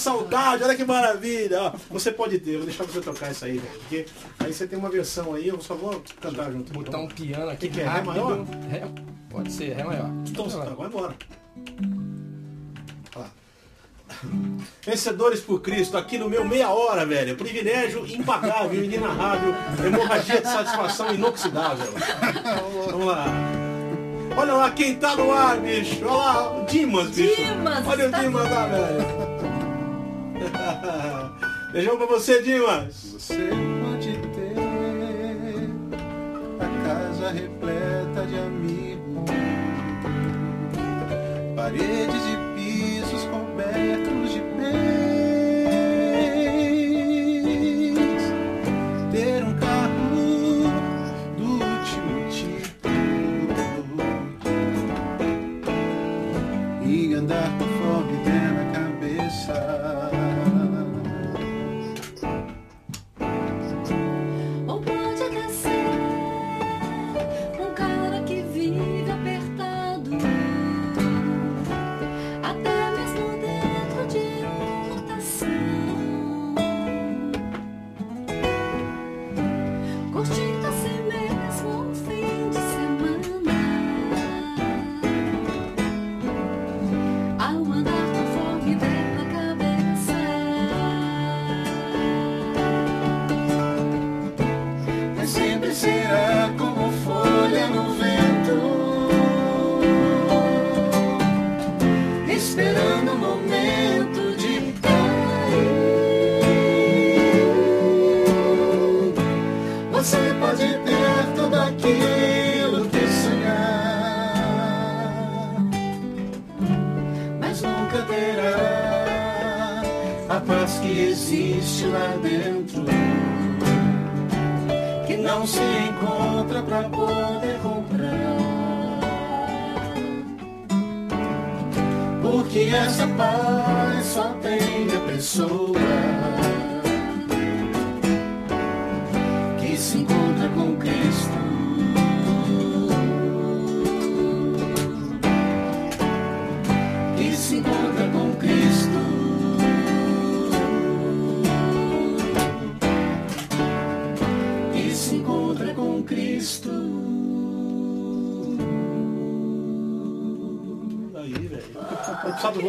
Speaker 1: saudade, olha que maravilha. Ó, você pode ter, vou deixar você tocar isso aí, velho. Porque aí você tem uma versão aí, eu só vou cantar junto.
Speaker 7: Botar um
Speaker 1: Então,
Speaker 7: piano aqui
Speaker 1: Que que é? Ré maior?
Speaker 7: Ré- pode ser, Ré maior.
Speaker 1: então
Speaker 7: Vai lá.
Speaker 1: tá, vai embora. Olha lá. Vencedores por Cristo, aqui no meu meia hora, velho. Privilégio impagável, inenarrável, hemorragia de satisfação inoxidável. Vamos lá. Olha lá quem tá no ar, bicho. Olha lá, o Dimas, bicho.
Speaker 3: Dimas,
Speaker 1: Olha o
Speaker 3: tá
Speaker 1: Dimas lá, velho. Beijão pra você, Dimas.
Speaker 5: Você pode ter a casa repleta de amigos, paredes e pisos cobertos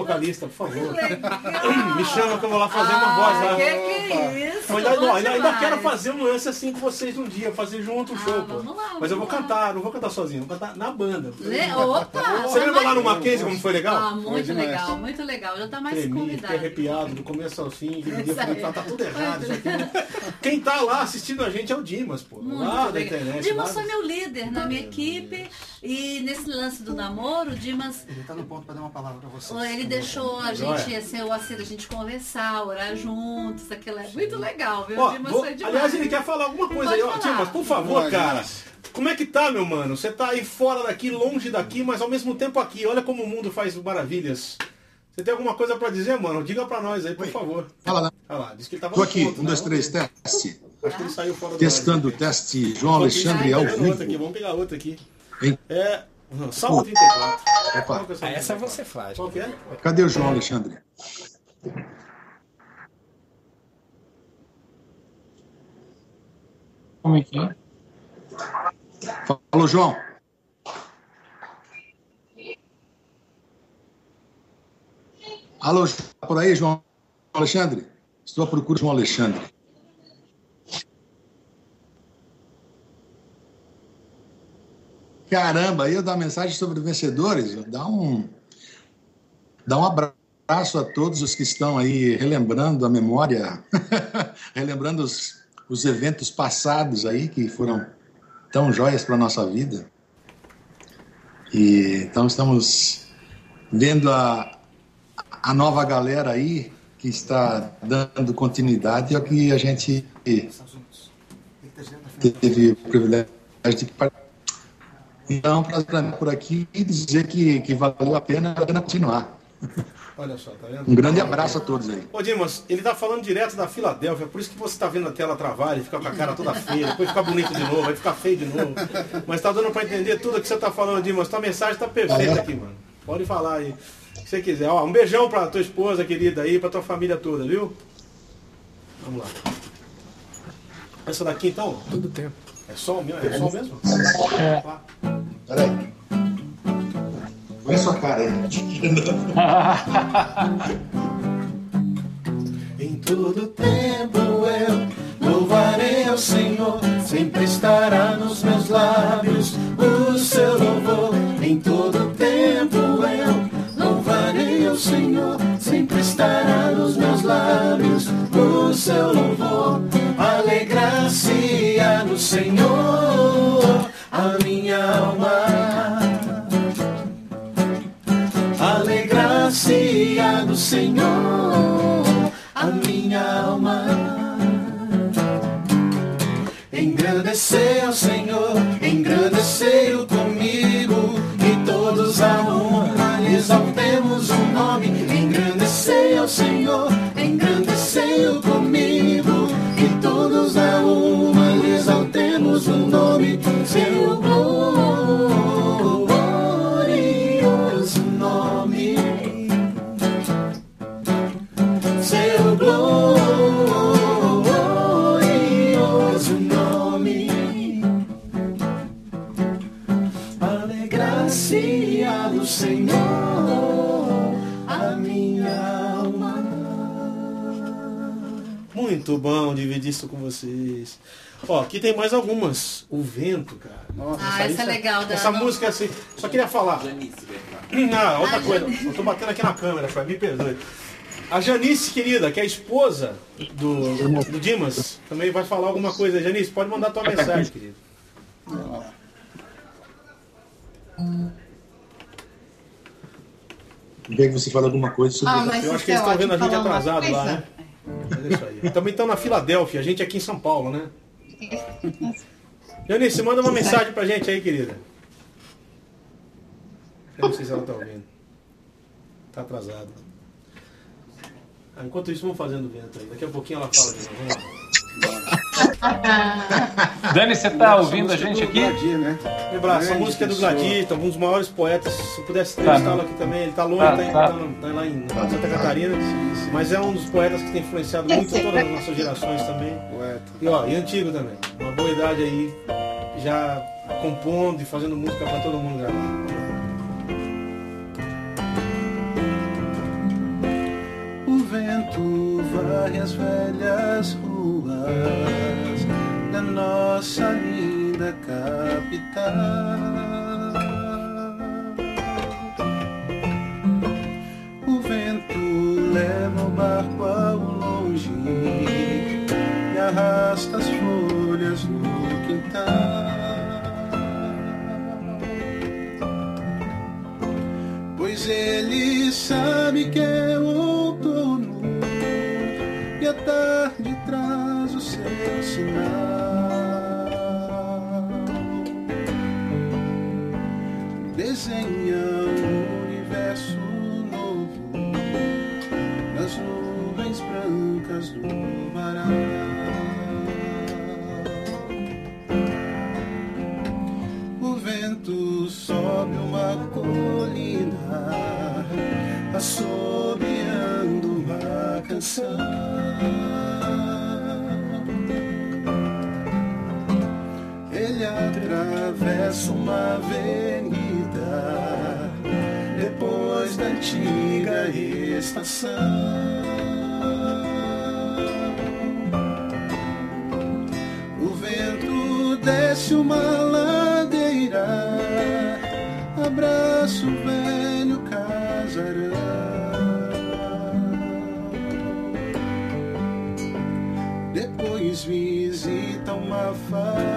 Speaker 1: vocalista, por favor. Me chama que eu vou lá fazer uma voz lá.
Speaker 3: Que que é isso?
Speaker 1: Ainda, ó, ainda, ainda quero fazer um lance assim com vocês um dia, fazer junto o show,
Speaker 3: Ah,
Speaker 1: pô.
Speaker 3: vamos lá,
Speaker 1: Mas eu vou cantar, não vou cantar sozinho, vou cantar na banda.
Speaker 3: Le- Opa!
Speaker 1: Você lembra lá no Mackenzie como foi legal?
Speaker 3: Ah, muito
Speaker 5: demais.
Speaker 3: legal, muito legal. Já tá mais
Speaker 1: Tremi, fiquei
Speaker 3: convidado.
Speaker 1: arrepiado do começo ao fim. um tá, tá tudo errado né? Quem tá lá assistindo a gente é o Dimas, pô.
Speaker 3: Muito
Speaker 1: lá da internet.
Speaker 3: Dimas
Speaker 1: lá
Speaker 3: foi meu líder na minha equipe e nesse lance do namoro, o Dimas
Speaker 10: Ele tá no ponto pra dar uma palavra pra vocês.
Speaker 3: ele deixou a gente, assim, o Acir, a gente conversar, orar juntos, aquilo é muito legal, viu?
Speaker 1: Ó, vou- aliás, ele quer falar alguma coisa
Speaker 3: Pode
Speaker 1: aí, ó. Dimas, por favor,
Speaker 5: Pode,
Speaker 1: cara.
Speaker 5: mas-
Speaker 1: Como é que tá, meu mano? Você tá aí fora daqui, longe daqui, mas ao mesmo tempo aqui. Olha como o mundo faz maravilhas. Você tem alguma coisa pra dizer, mano? Diga pra nós aí, por favor.
Speaker 11: Fala, né?
Speaker 1: Olha lá, disse que ele tava
Speaker 11: Tô aqui,
Speaker 1: ponto,
Speaker 11: um,
Speaker 1: né?
Speaker 11: dois, três, teste.
Speaker 1: Acho que ele saiu fora do
Speaker 11: Testando o teste João
Speaker 1: Vamos
Speaker 11: Alexandre
Speaker 1: pegar
Speaker 11: ao
Speaker 1: outra aqui,
Speaker 11: vivo.
Speaker 1: vamos pegar outra aqui.
Speaker 11: Hein?
Speaker 1: É. Salmo 34.
Speaker 11: Opa.
Speaker 7: Ah, essa
Speaker 1: 34?
Speaker 7: você faz.
Speaker 1: Qual é?
Speaker 11: Cadê o João Alexandre?
Speaker 12: Como é que é?
Speaker 11: Falou, João. Alô, tá por aí, João Alexandre? Estou à procura de João Alexandre. Caramba, eu dar mensagem sobre vencedores, dá um, dá um abraço a todos os que estão aí relembrando a memória, relembrando os, os eventos passados aí que foram tão joias para a nossa vida. E então estamos vendo a, a nova galera aí que está dando continuidade ao que a gente teve o privilégio de participar. Então, para por aqui e dizer que, que valeu a pena, a pena continuar.
Speaker 1: Olha só, tá vendo?
Speaker 11: Um grande abraço a todos aí.
Speaker 1: Ô Dimas, ele tá falando direto da Filadélfia, por isso que você tá vendo a tela travar, ele fica com a cara toda feia, depois fica bonito de novo, vai ficar feio de novo. Mas tá dando pra entender tudo que você tá falando, Dimas. Tua mensagem tá perfeita aqui, mano. Pode falar aí. O que você quiser. Ó, um beijão pra tua esposa querida aí, pra tua família toda, viu? Vamos lá. Essa daqui então?
Speaker 7: Todo tempo.
Speaker 1: É sol mesmo? É sol mesmo?
Speaker 12: É.
Speaker 11: Peraí. Põe sua cara aí.
Speaker 5: Em todo tempo eu louvarei ao Senhor, sempre estará nos meus lábios o seu louvor. Em todo tempo eu louvarei ao Senhor, sempre estará nos meus lábios o seu louvor. Alegrar-se-á no Senhor, a minha alma. Alegrar-se-á no Senhor, a minha alma. Engrandecer ao Senhor, engrandecei-o comigo, e todos a lhe exaltemos o nome. Engrandecei ao Senhor, engrandecei-o comigo, o nome. Seu glorioso nome. Seu glorioso nome. Alegrar-se-á no Senhor a minha alma.
Speaker 1: Muito bom dividir isso com vocês. Ó, aqui tem mais algumas. O vento, cara. Nossa,
Speaker 3: Ah, essa é legal, Dan.
Speaker 1: Essa música é assim. Só queria falar. Ah, outra
Speaker 3: Ah,
Speaker 1: coisa.
Speaker 3: Janice.
Speaker 1: Eu tô batendo aqui na câmera, Fred, me perdoe. A Janice, querida, que é a esposa do, do Dimas, também vai falar alguma coisa. Janice, pode mandar tua mensagem, querida.
Speaker 11: Quer que você fale alguma coisa sobre
Speaker 13: Ah,
Speaker 1: Eu acho que eles
Speaker 13: é
Speaker 1: estão vendo a gente atrasado lá, né? Mas é isso aí. Também estão na Filadélfia, a gente aqui em São Paulo, né? Janice, manda uma mensagem pra gente aí, querida. Eu não sei se ela tá ouvindo. Tá atrasado. Ah, enquanto isso, vamos fazendo vento aí. Daqui a pouquinho ela fala de novo. Vamos lá.
Speaker 12: Dani, você tá ouvindo a gente aqui?
Speaker 14: Gladir, né?
Speaker 1: Lembrar, essa música é do. Gladito, um dos maiores poetas. Se eu pudesse
Speaker 12: Tá.
Speaker 1: entrevistá-lo aqui também, ele tá longe,
Speaker 12: Tá,
Speaker 1: tá, em-
Speaker 12: tá.
Speaker 1: tá no- tá lá em Santa Catarina, mas é um dos poetas que tem influenciado muito todas as nossas gerações também.
Speaker 14: Poeta.
Speaker 1: E ó, e antigo também. Uma boa idade aí, já compondo e fazendo música pra todo mundo gravar.
Speaker 5: O vento varre as velhas ruas da nossa linda capital. O vento leva o barco ao longe e arrasta as folhas no quintal. Pois ele sabe que é outono e a tarde sinal. Desenha um universo novo nas nuvens brancas do varal. O vento sobe uma colina, assobiando uma canção. Atravessa uma avenida depois da antiga estação. O vento desce uma ladeira, abraça o velho casarão. Depois visita uma favela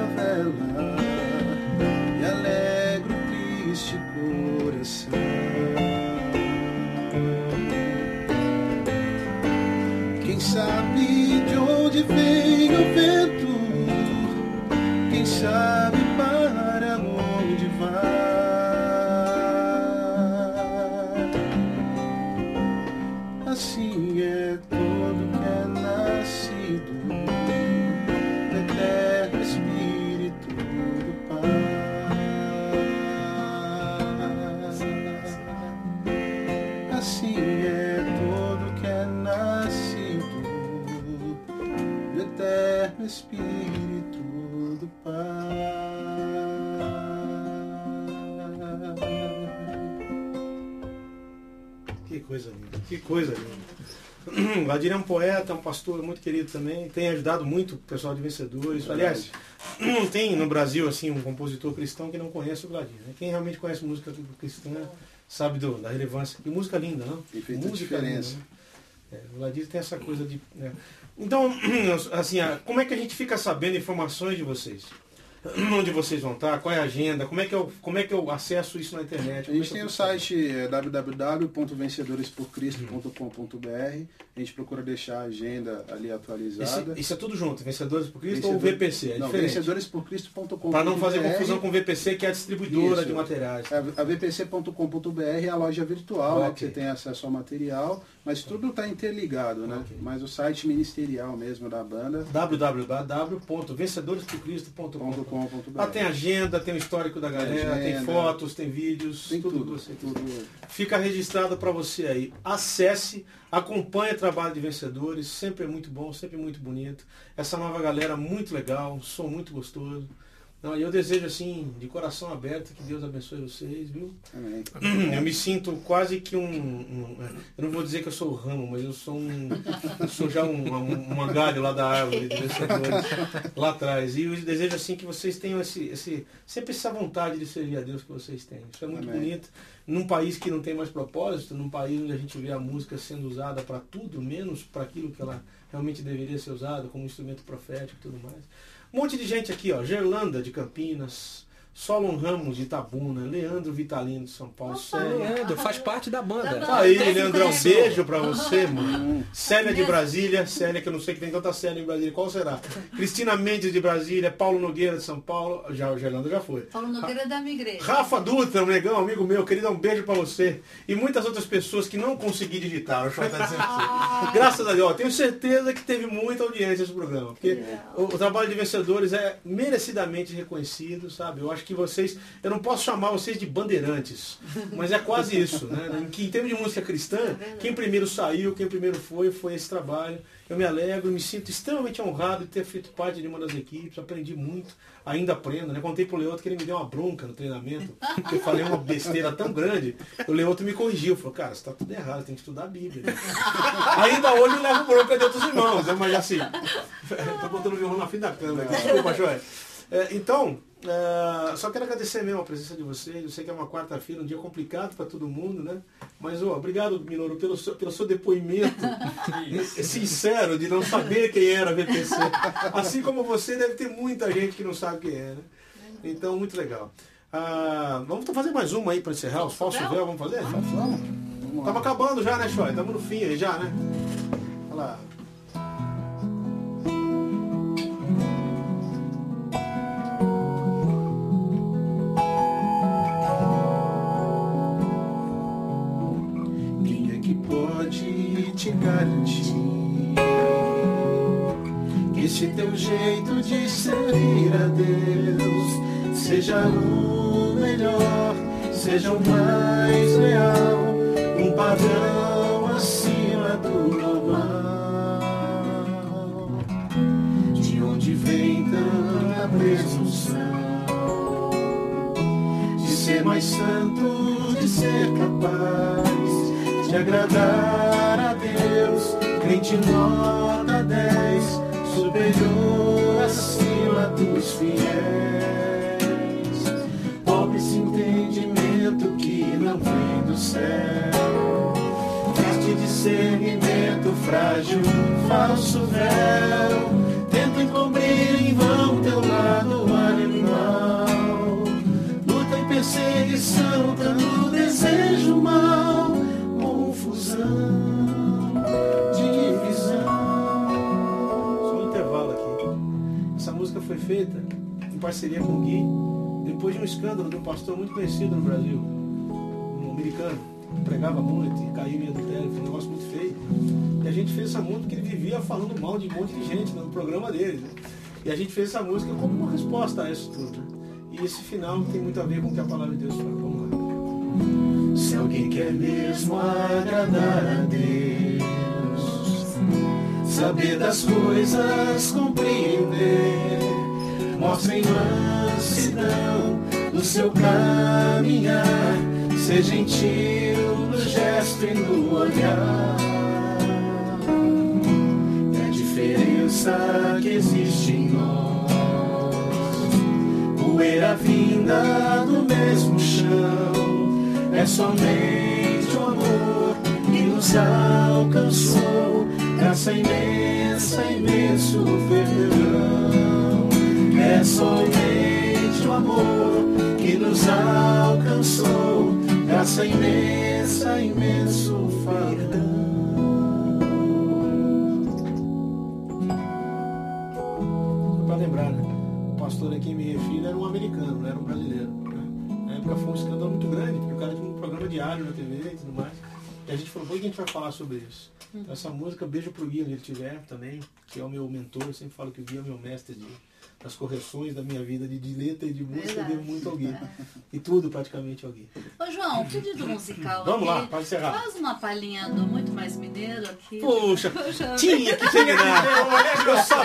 Speaker 5: que
Speaker 1: coisa linda. Vadir é um poeta, um pastor muito querido também, tem ajudado muito o pessoal de vencedores. Aliás, não tem no Brasil assim um compositor cristão que não conheça o Gladir. Né? Quem realmente conhece música cristã sabe do- da relevância. E música linda, não?
Speaker 5: E
Speaker 1: música
Speaker 5: diferença.
Speaker 1: linda, né? É, o Gladir tem essa coisa de. né? Então, assim, como é que a gente fica sabendo informações de vocês? Onde vocês vão estar? Qual é a agenda? Como é que eu, como é que eu acesso isso na internet?
Speaker 5: A
Speaker 1: Como é
Speaker 5: gente tem o site é, www.vencedoresporcristo.com.br. A gente procura deixar a agenda ali
Speaker 1: Esse-
Speaker 5: atualizada.
Speaker 1: isso é tudo junto, Vencedores por Cristo ou
Speaker 5: Vencedor-
Speaker 1: VPC? É
Speaker 5: Não, vencedoresporcristo.com.br.
Speaker 1: Para não fazer confusão com o VPC, que é a distribuidora
Speaker 5: Isso.
Speaker 1: de materiais.
Speaker 5: A a vpc.com.br é a loja virtual, né,
Speaker 1: Ok.
Speaker 5: que você tem acesso ao material, mas tudo está interligado, né?
Speaker 1: Ok.
Speaker 5: Mas o site ministerial mesmo da banda,
Speaker 1: www.vencedorespurcristo.com
Speaker 5: .com.br.
Speaker 1: Lá tem agenda, tem o histórico da galera, tem,
Speaker 5: agenda.
Speaker 1: fotos, tem vídeos,
Speaker 5: Tem
Speaker 1: tudo,
Speaker 5: tudo,
Speaker 1: você
Speaker 5: tudo.
Speaker 1: Fica registrado para você aí. Acesse, acompanhe o trabalho de vencedores, sempre é muito bom, sempre muito bonito. Essa nova galera muito legal, um som muito gostoso. Não, e eu desejo assim, de coração aberto, que Deus abençoe vocês, viu?
Speaker 5: Amém.
Speaker 1: Eu me sinto quase que um, um- Eu não vou dizer que eu sou o ramo, mas eu sou um. Eu sou já um, um, um lá da árvore lá atrás. E eu desejo assim que vocês tenham esse, esse, sempre essa vontade de servir a Deus que vocês têm. Isso é muito
Speaker 5: Amém.
Speaker 1: bonito. Num país que não tem mais propósito, num país onde a gente vê a música sendo usada para tudo, menos para aquilo que ela realmente deveria ser usada, como instrumento profético e tudo mais. Monte de gente aqui, ó. Gerlanda de Campinas, Solon Ramos de Itabuna, Leandro Vitalino de São Paulo, Célia.
Speaker 7: Leandro, faz parte da banda.
Speaker 3: Tá
Speaker 1: Aí,
Speaker 3: se
Speaker 1: Leandrão,
Speaker 3: conheceu.
Speaker 1: beijo pra você, mano. Célia de. Brasília, Célia, que eu não sei que tem tanta Célia em Brasília, qual será? Cristina Mendes de Brasília, Paulo Nogueira de São Paulo, já o Gerlando já foi.
Speaker 3: Paulo Nogueira é da minha igreja.
Speaker 1: Rafa Dutra, um negão, amigo meu, querido, um beijo pra você. E muitas outras pessoas que não consegui digitar, o João tá dizendo assim. Graças a Deus, ó, tenho certeza que teve muita audiência esse programa. Porque o, o trabalho de vencedores é merecidamente reconhecido, sabe? Eu acho que vocês. Eu não posso chamar vocês de bandeirantes, mas é quase isso, né? Em, em termos de música cristã, quem primeiro saiu, quem primeiro foi, foi esse trabalho. Eu me alegro, me sinto extremamente honrado de ter feito parte de uma das equipes, aprendi muito, ainda aprendo, né? Contei pro Leoto que ele me deu uma bronca no treinamento, porque eu falei uma besteira tão grande, o Leoto me corrigiu, falou, cara, você tá tudo errado, tem que estudar a Bíblia. né? ainda hoje eu levo bronca de outros irmãos, né? Mas assim, tô botando o violão na frente da câmera, desculpa, Joé. É, então, é, só quero agradecer mesmo a presença de vocês. Eu sei que é uma quarta-feira, um dia complicado para todo mundo, né? Mas, ó, obrigado, Minoro, pelo seu, pelo seu depoimento sincero de não saber quem era a VPC. Assim como você, deve ter muita gente que não sabe quem é, né? Então, muito legal. Ah, vamos fazer mais uma aí para encerrar, os falsos véu, vamos fazer?
Speaker 5: Vamos? Vamos.
Speaker 1: Tava acabando já, né, Choi? Tamo no fim aí já, né? Olha lá.
Speaker 5: Garantir que esse teu jeito de servir a Deus seja o
Speaker 1: melhor, seja o mais leal, um padrão acima do normal. De onde vem tanta presunção de ser mais santo, de ser capaz de agradar crente nota 10, superior acima dos fiéis. Pobre esse entendimento que não vem do céu. Este discernimento frágil, falso véu. Tenta encobrir em vão teu lado animal. Luta e perseguição, feita em parceria com o Gui, depois de um escândalo de um pastor muito conhecido no Brasil, um americano, que pregava muito e caiu em adultério, foi um negócio muito feio. E a gente fez essa música porque ele vivia falando mal de um monte de gente no programa dele. né? E a gente fez essa música como uma resposta a isso tudo. né? E esse final tem muito a ver com o que a palavra de Deus fala. Vamos lá. Se alguém quer mesmo agradar a Deus, saber das coisas, compreender, mostre em mansidão no seu caminhar, ser gentil no gesto e no olhar. É a diferença que existe em nós, poeira vinda do mesmo chão. É somente o amor que nos alcançou, graça imensa, imenso perdão. É somente o amor que nos alcançou, graça imensa, imenso perdão. Para lembrar, né? O pastor a me refiro era um americano, não era um brasileiro. Né? Na época foi um escândalo muito grande, porque o cara tinha um programa diário na TV e tudo mais. E a gente falou, por que a gente vai falar sobre isso? Então, essa música, beijo pro Gui onde ele estiver também, que é o meu mentor, eu sempre falo que o Gui é o meu mestre de, das correções da minha vida, de, de letra e de música, eu
Speaker 3: Verdade.
Speaker 1: devo muito ao Gui. E tudo praticamente ao Gui.
Speaker 3: Ô, João, pedido musical
Speaker 1: Vamos
Speaker 3: aqui.
Speaker 1: lá, para encerrar.
Speaker 3: Faz uma palhinha do Muito Mais Mineiro aqui.
Speaker 1: Puxa,
Speaker 3: Puxa
Speaker 1: tinha que terminar. Eu sabia!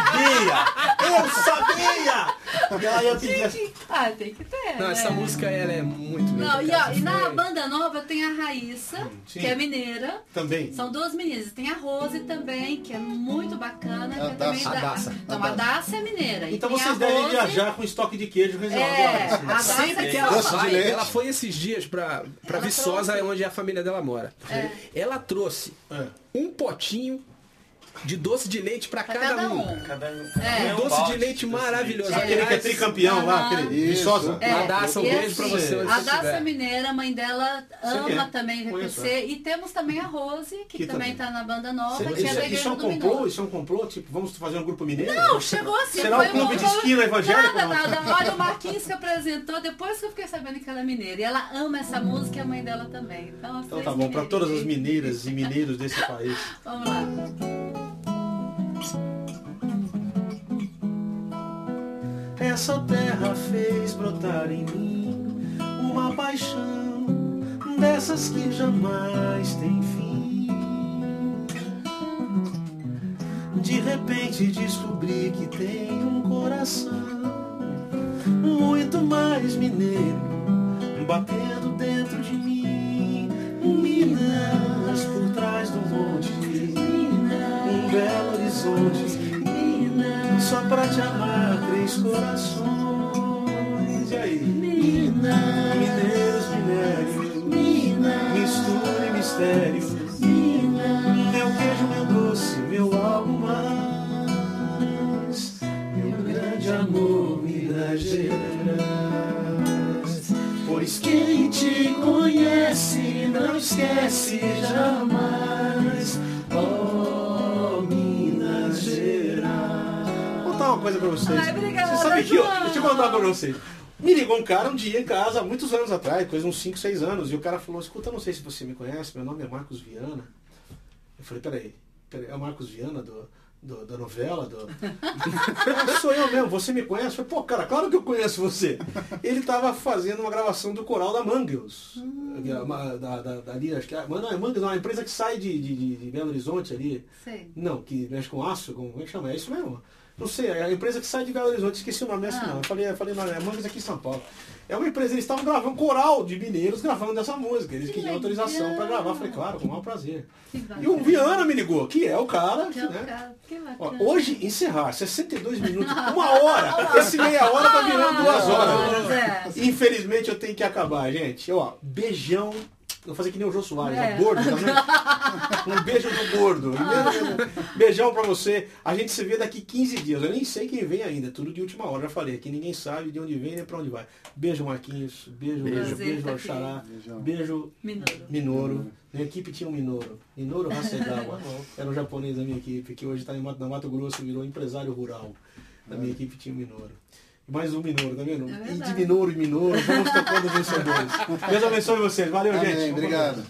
Speaker 1: Eu sabia! Ela ia pedir essa-
Speaker 3: Ah, tem que ter.
Speaker 7: Não,
Speaker 3: né?
Speaker 7: essa música ela é muito.
Speaker 3: Não, e, ó, e na banda nova tem a Raíssa,
Speaker 1: sim.
Speaker 3: que é mineira.
Speaker 1: Também.
Speaker 3: São duas meninas. Tem a Rose também, que é muito bacana. Que
Speaker 5: A
Speaker 3: é também
Speaker 5: Daça.
Speaker 3: da...
Speaker 7: A Daça.
Speaker 3: Então, a Daça é mineira.
Speaker 1: Então vocês
Speaker 3: a
Speaker 1: devem
Speaker 3: Rose-
Speaker 1: viajar com estoque de queijo reservado.
Speaker 3: É, a Daça
Speaker 7: Sempre
Speaker 3: é
Speaker 7: que ela vai, ela foi esses dias pra, pra
Speaker 3: Ela
Speaker 7: Viçosa,
Speaker 3: trouxe.
Speaker 7: onde a família dela mora. Ela trouxe
Speaker 1: É.
Speaker 7: um potinho de doce de leite pra
Speaker 3: Pra
Speaker 7: cada,
Speaker 3: cada
Speaker 7: um.
Speaker 3: um.
Speaker 6: Cada
Speaker 3: É.
Speaker 6: um
Speaker 7: Doce de
Speaker 6: balde
Speaker 7: leite maravilhoso.
Speaker 3: leite.
Speaker 1: Aquele que é tricampeão lá, aquele
Speaker 5: Isso.
Speaker 1: Viçosa.
Speaker 3: É,
Speaker 7: A Daça, um beijo pra
Speaker 3: assim,
Speaker 7: você
Speaker 3: A
Speaker 7: você
Speaker 3: Daça
Speaker 7: estiver.
Speaker 3: é mineira, a mãe dela ama também VPC. E temos também a Rose, que,
Speaker 1: Que
Speaker 3: também
Speaker 1: também.
Speaker 3: tá na banda nova,
Speaker 1: Isso,
Speaker 3: que é da
Speaker 1: isso é
Speaker 3: Igreja
Speaker 1: um
Speaker 3: do
Speaker 1: complô?
Speaker 3: Minuto.
Speaker 1: Isso é um complô? Tipo, vamos fazer um grupo mineiro?
Speaker 3: Não, chegou assim.
Speaker 1: Será o clube
Speaker 3: um-
Speaker 1: de esquina evangélico?
Speaker 3: Nada, nada. Olha, o Marquinhos que apresentou, depois que eu fiquei sabendo que ela é mineira. E ela ama essa música e a mãe dela também. Então,
Speaker 1: Então tá bom, para todas as mineiras e mineiros desse país.
Speaker 3: Vamos lá.
Speaker 1: Essa terra fez brotar em mim uma paixão dessas que jamais tem fim. De repente descobri que tem um coração muito mais mineiro batendo dentro de mim. Minas por trás do monte, belo horizonte. Só pra te amar, três corações. E aí? Mineiros, minérios, mistura e mistério. Meu queijo, meu doce, meu algo mais. Meu grande amor, Minas Gerais. Pois quem te conhece não esquece jamais. Uma coisa pra vocês.
Speaker 3: Ai, obrigada,
Speaker 1: Você sabe que eu, deixa eu contar pra vocês. Me ligou um cara um dia em casa, há muitos anos atrás, coisa uns 5, 6 anos, e o cara falou, escuta, eu não sei se você me conhece, meu nome é Marcos Viana. Eu falei, peraí, peraí é o Marcos Viana do, do- da novela. Do... Sou eu mesmo, você me conhece? Eu falei, pô, cara, claro que eu conheço você. Ele tava fazendo uma gravação do coral da Mangels. que é Da, da, da- ali, acho que é, mas não, é Mangels, é uma empresa que sai de, de, de- Belo Horizonte ali.
Speaker 3: Sei.
Speaker 1: Não, que mexe com aço, como é que chama? É isso mesmo? Não sei, é a empresa que sai de Belo Horizonte, esqueci o nome dessa
Speaker 3: Ah.
Speaker 1: não. Eu falei, eu falei, não, é Mangas aqui em São Paulo. É uma empresa, eles estavam gravando coral de mineiros gravando dessa música. Eles
Speaker 3: Que
Speaker 1: queriam
Speaker 3: legal.
Speaker 1: autorização para gravar. Eu falei, claro, com o maior prazer. E o Viana me ligou, que é o cara,
Speaker 3: Que é
Speaker 1: né?
Speaker 3: cara. Que
Speaker 1: Ó, hoje, encerrar, 62 minutos, uma hora. Esse meia hora tá virando duas horas.
Speaker 3: É.
Speaker 1: Infelizmente eu tenho que acabar, gente. Ó, beijão. Vou fazer que nem o Jô Soares,
Speaker 3: É.
Speaker 1: gordo também. Um beijo do gordo. Beijão pra você. A gente se vê daqui 15 dias. Eu nem sei quem vem ainda, tudo de última hora. Já falei, aqui ninguém sabe de onde vem nem pra onde vai. Beijo, Marquinhos. Beijo, beijo,
Speaker 3: Prazer
Speaker 1: beijo,
Speaker 3: tá aqui.
Speaker 1: Xará. Beijo,
Speaker 3: Minouro.
Speaker 1: Minoro. Minha equipe tinha um Minoro. Minoro Hasegawa. Era um japonês da minha equipe, que hoje está em Mato, na Mato Grosso, virou empresário rural. Da minha equipe tinha um Minoro. Mais um Minoro, tá vendo?
Speaker 3: É
Speaker 1: e de. Minoro e Minoro, vamos tocando vencedores. Deus abençoe vocês. Valeu,
Speaker 5: Amém,
Speaker 1: gente.
Speaker 5: obrigado.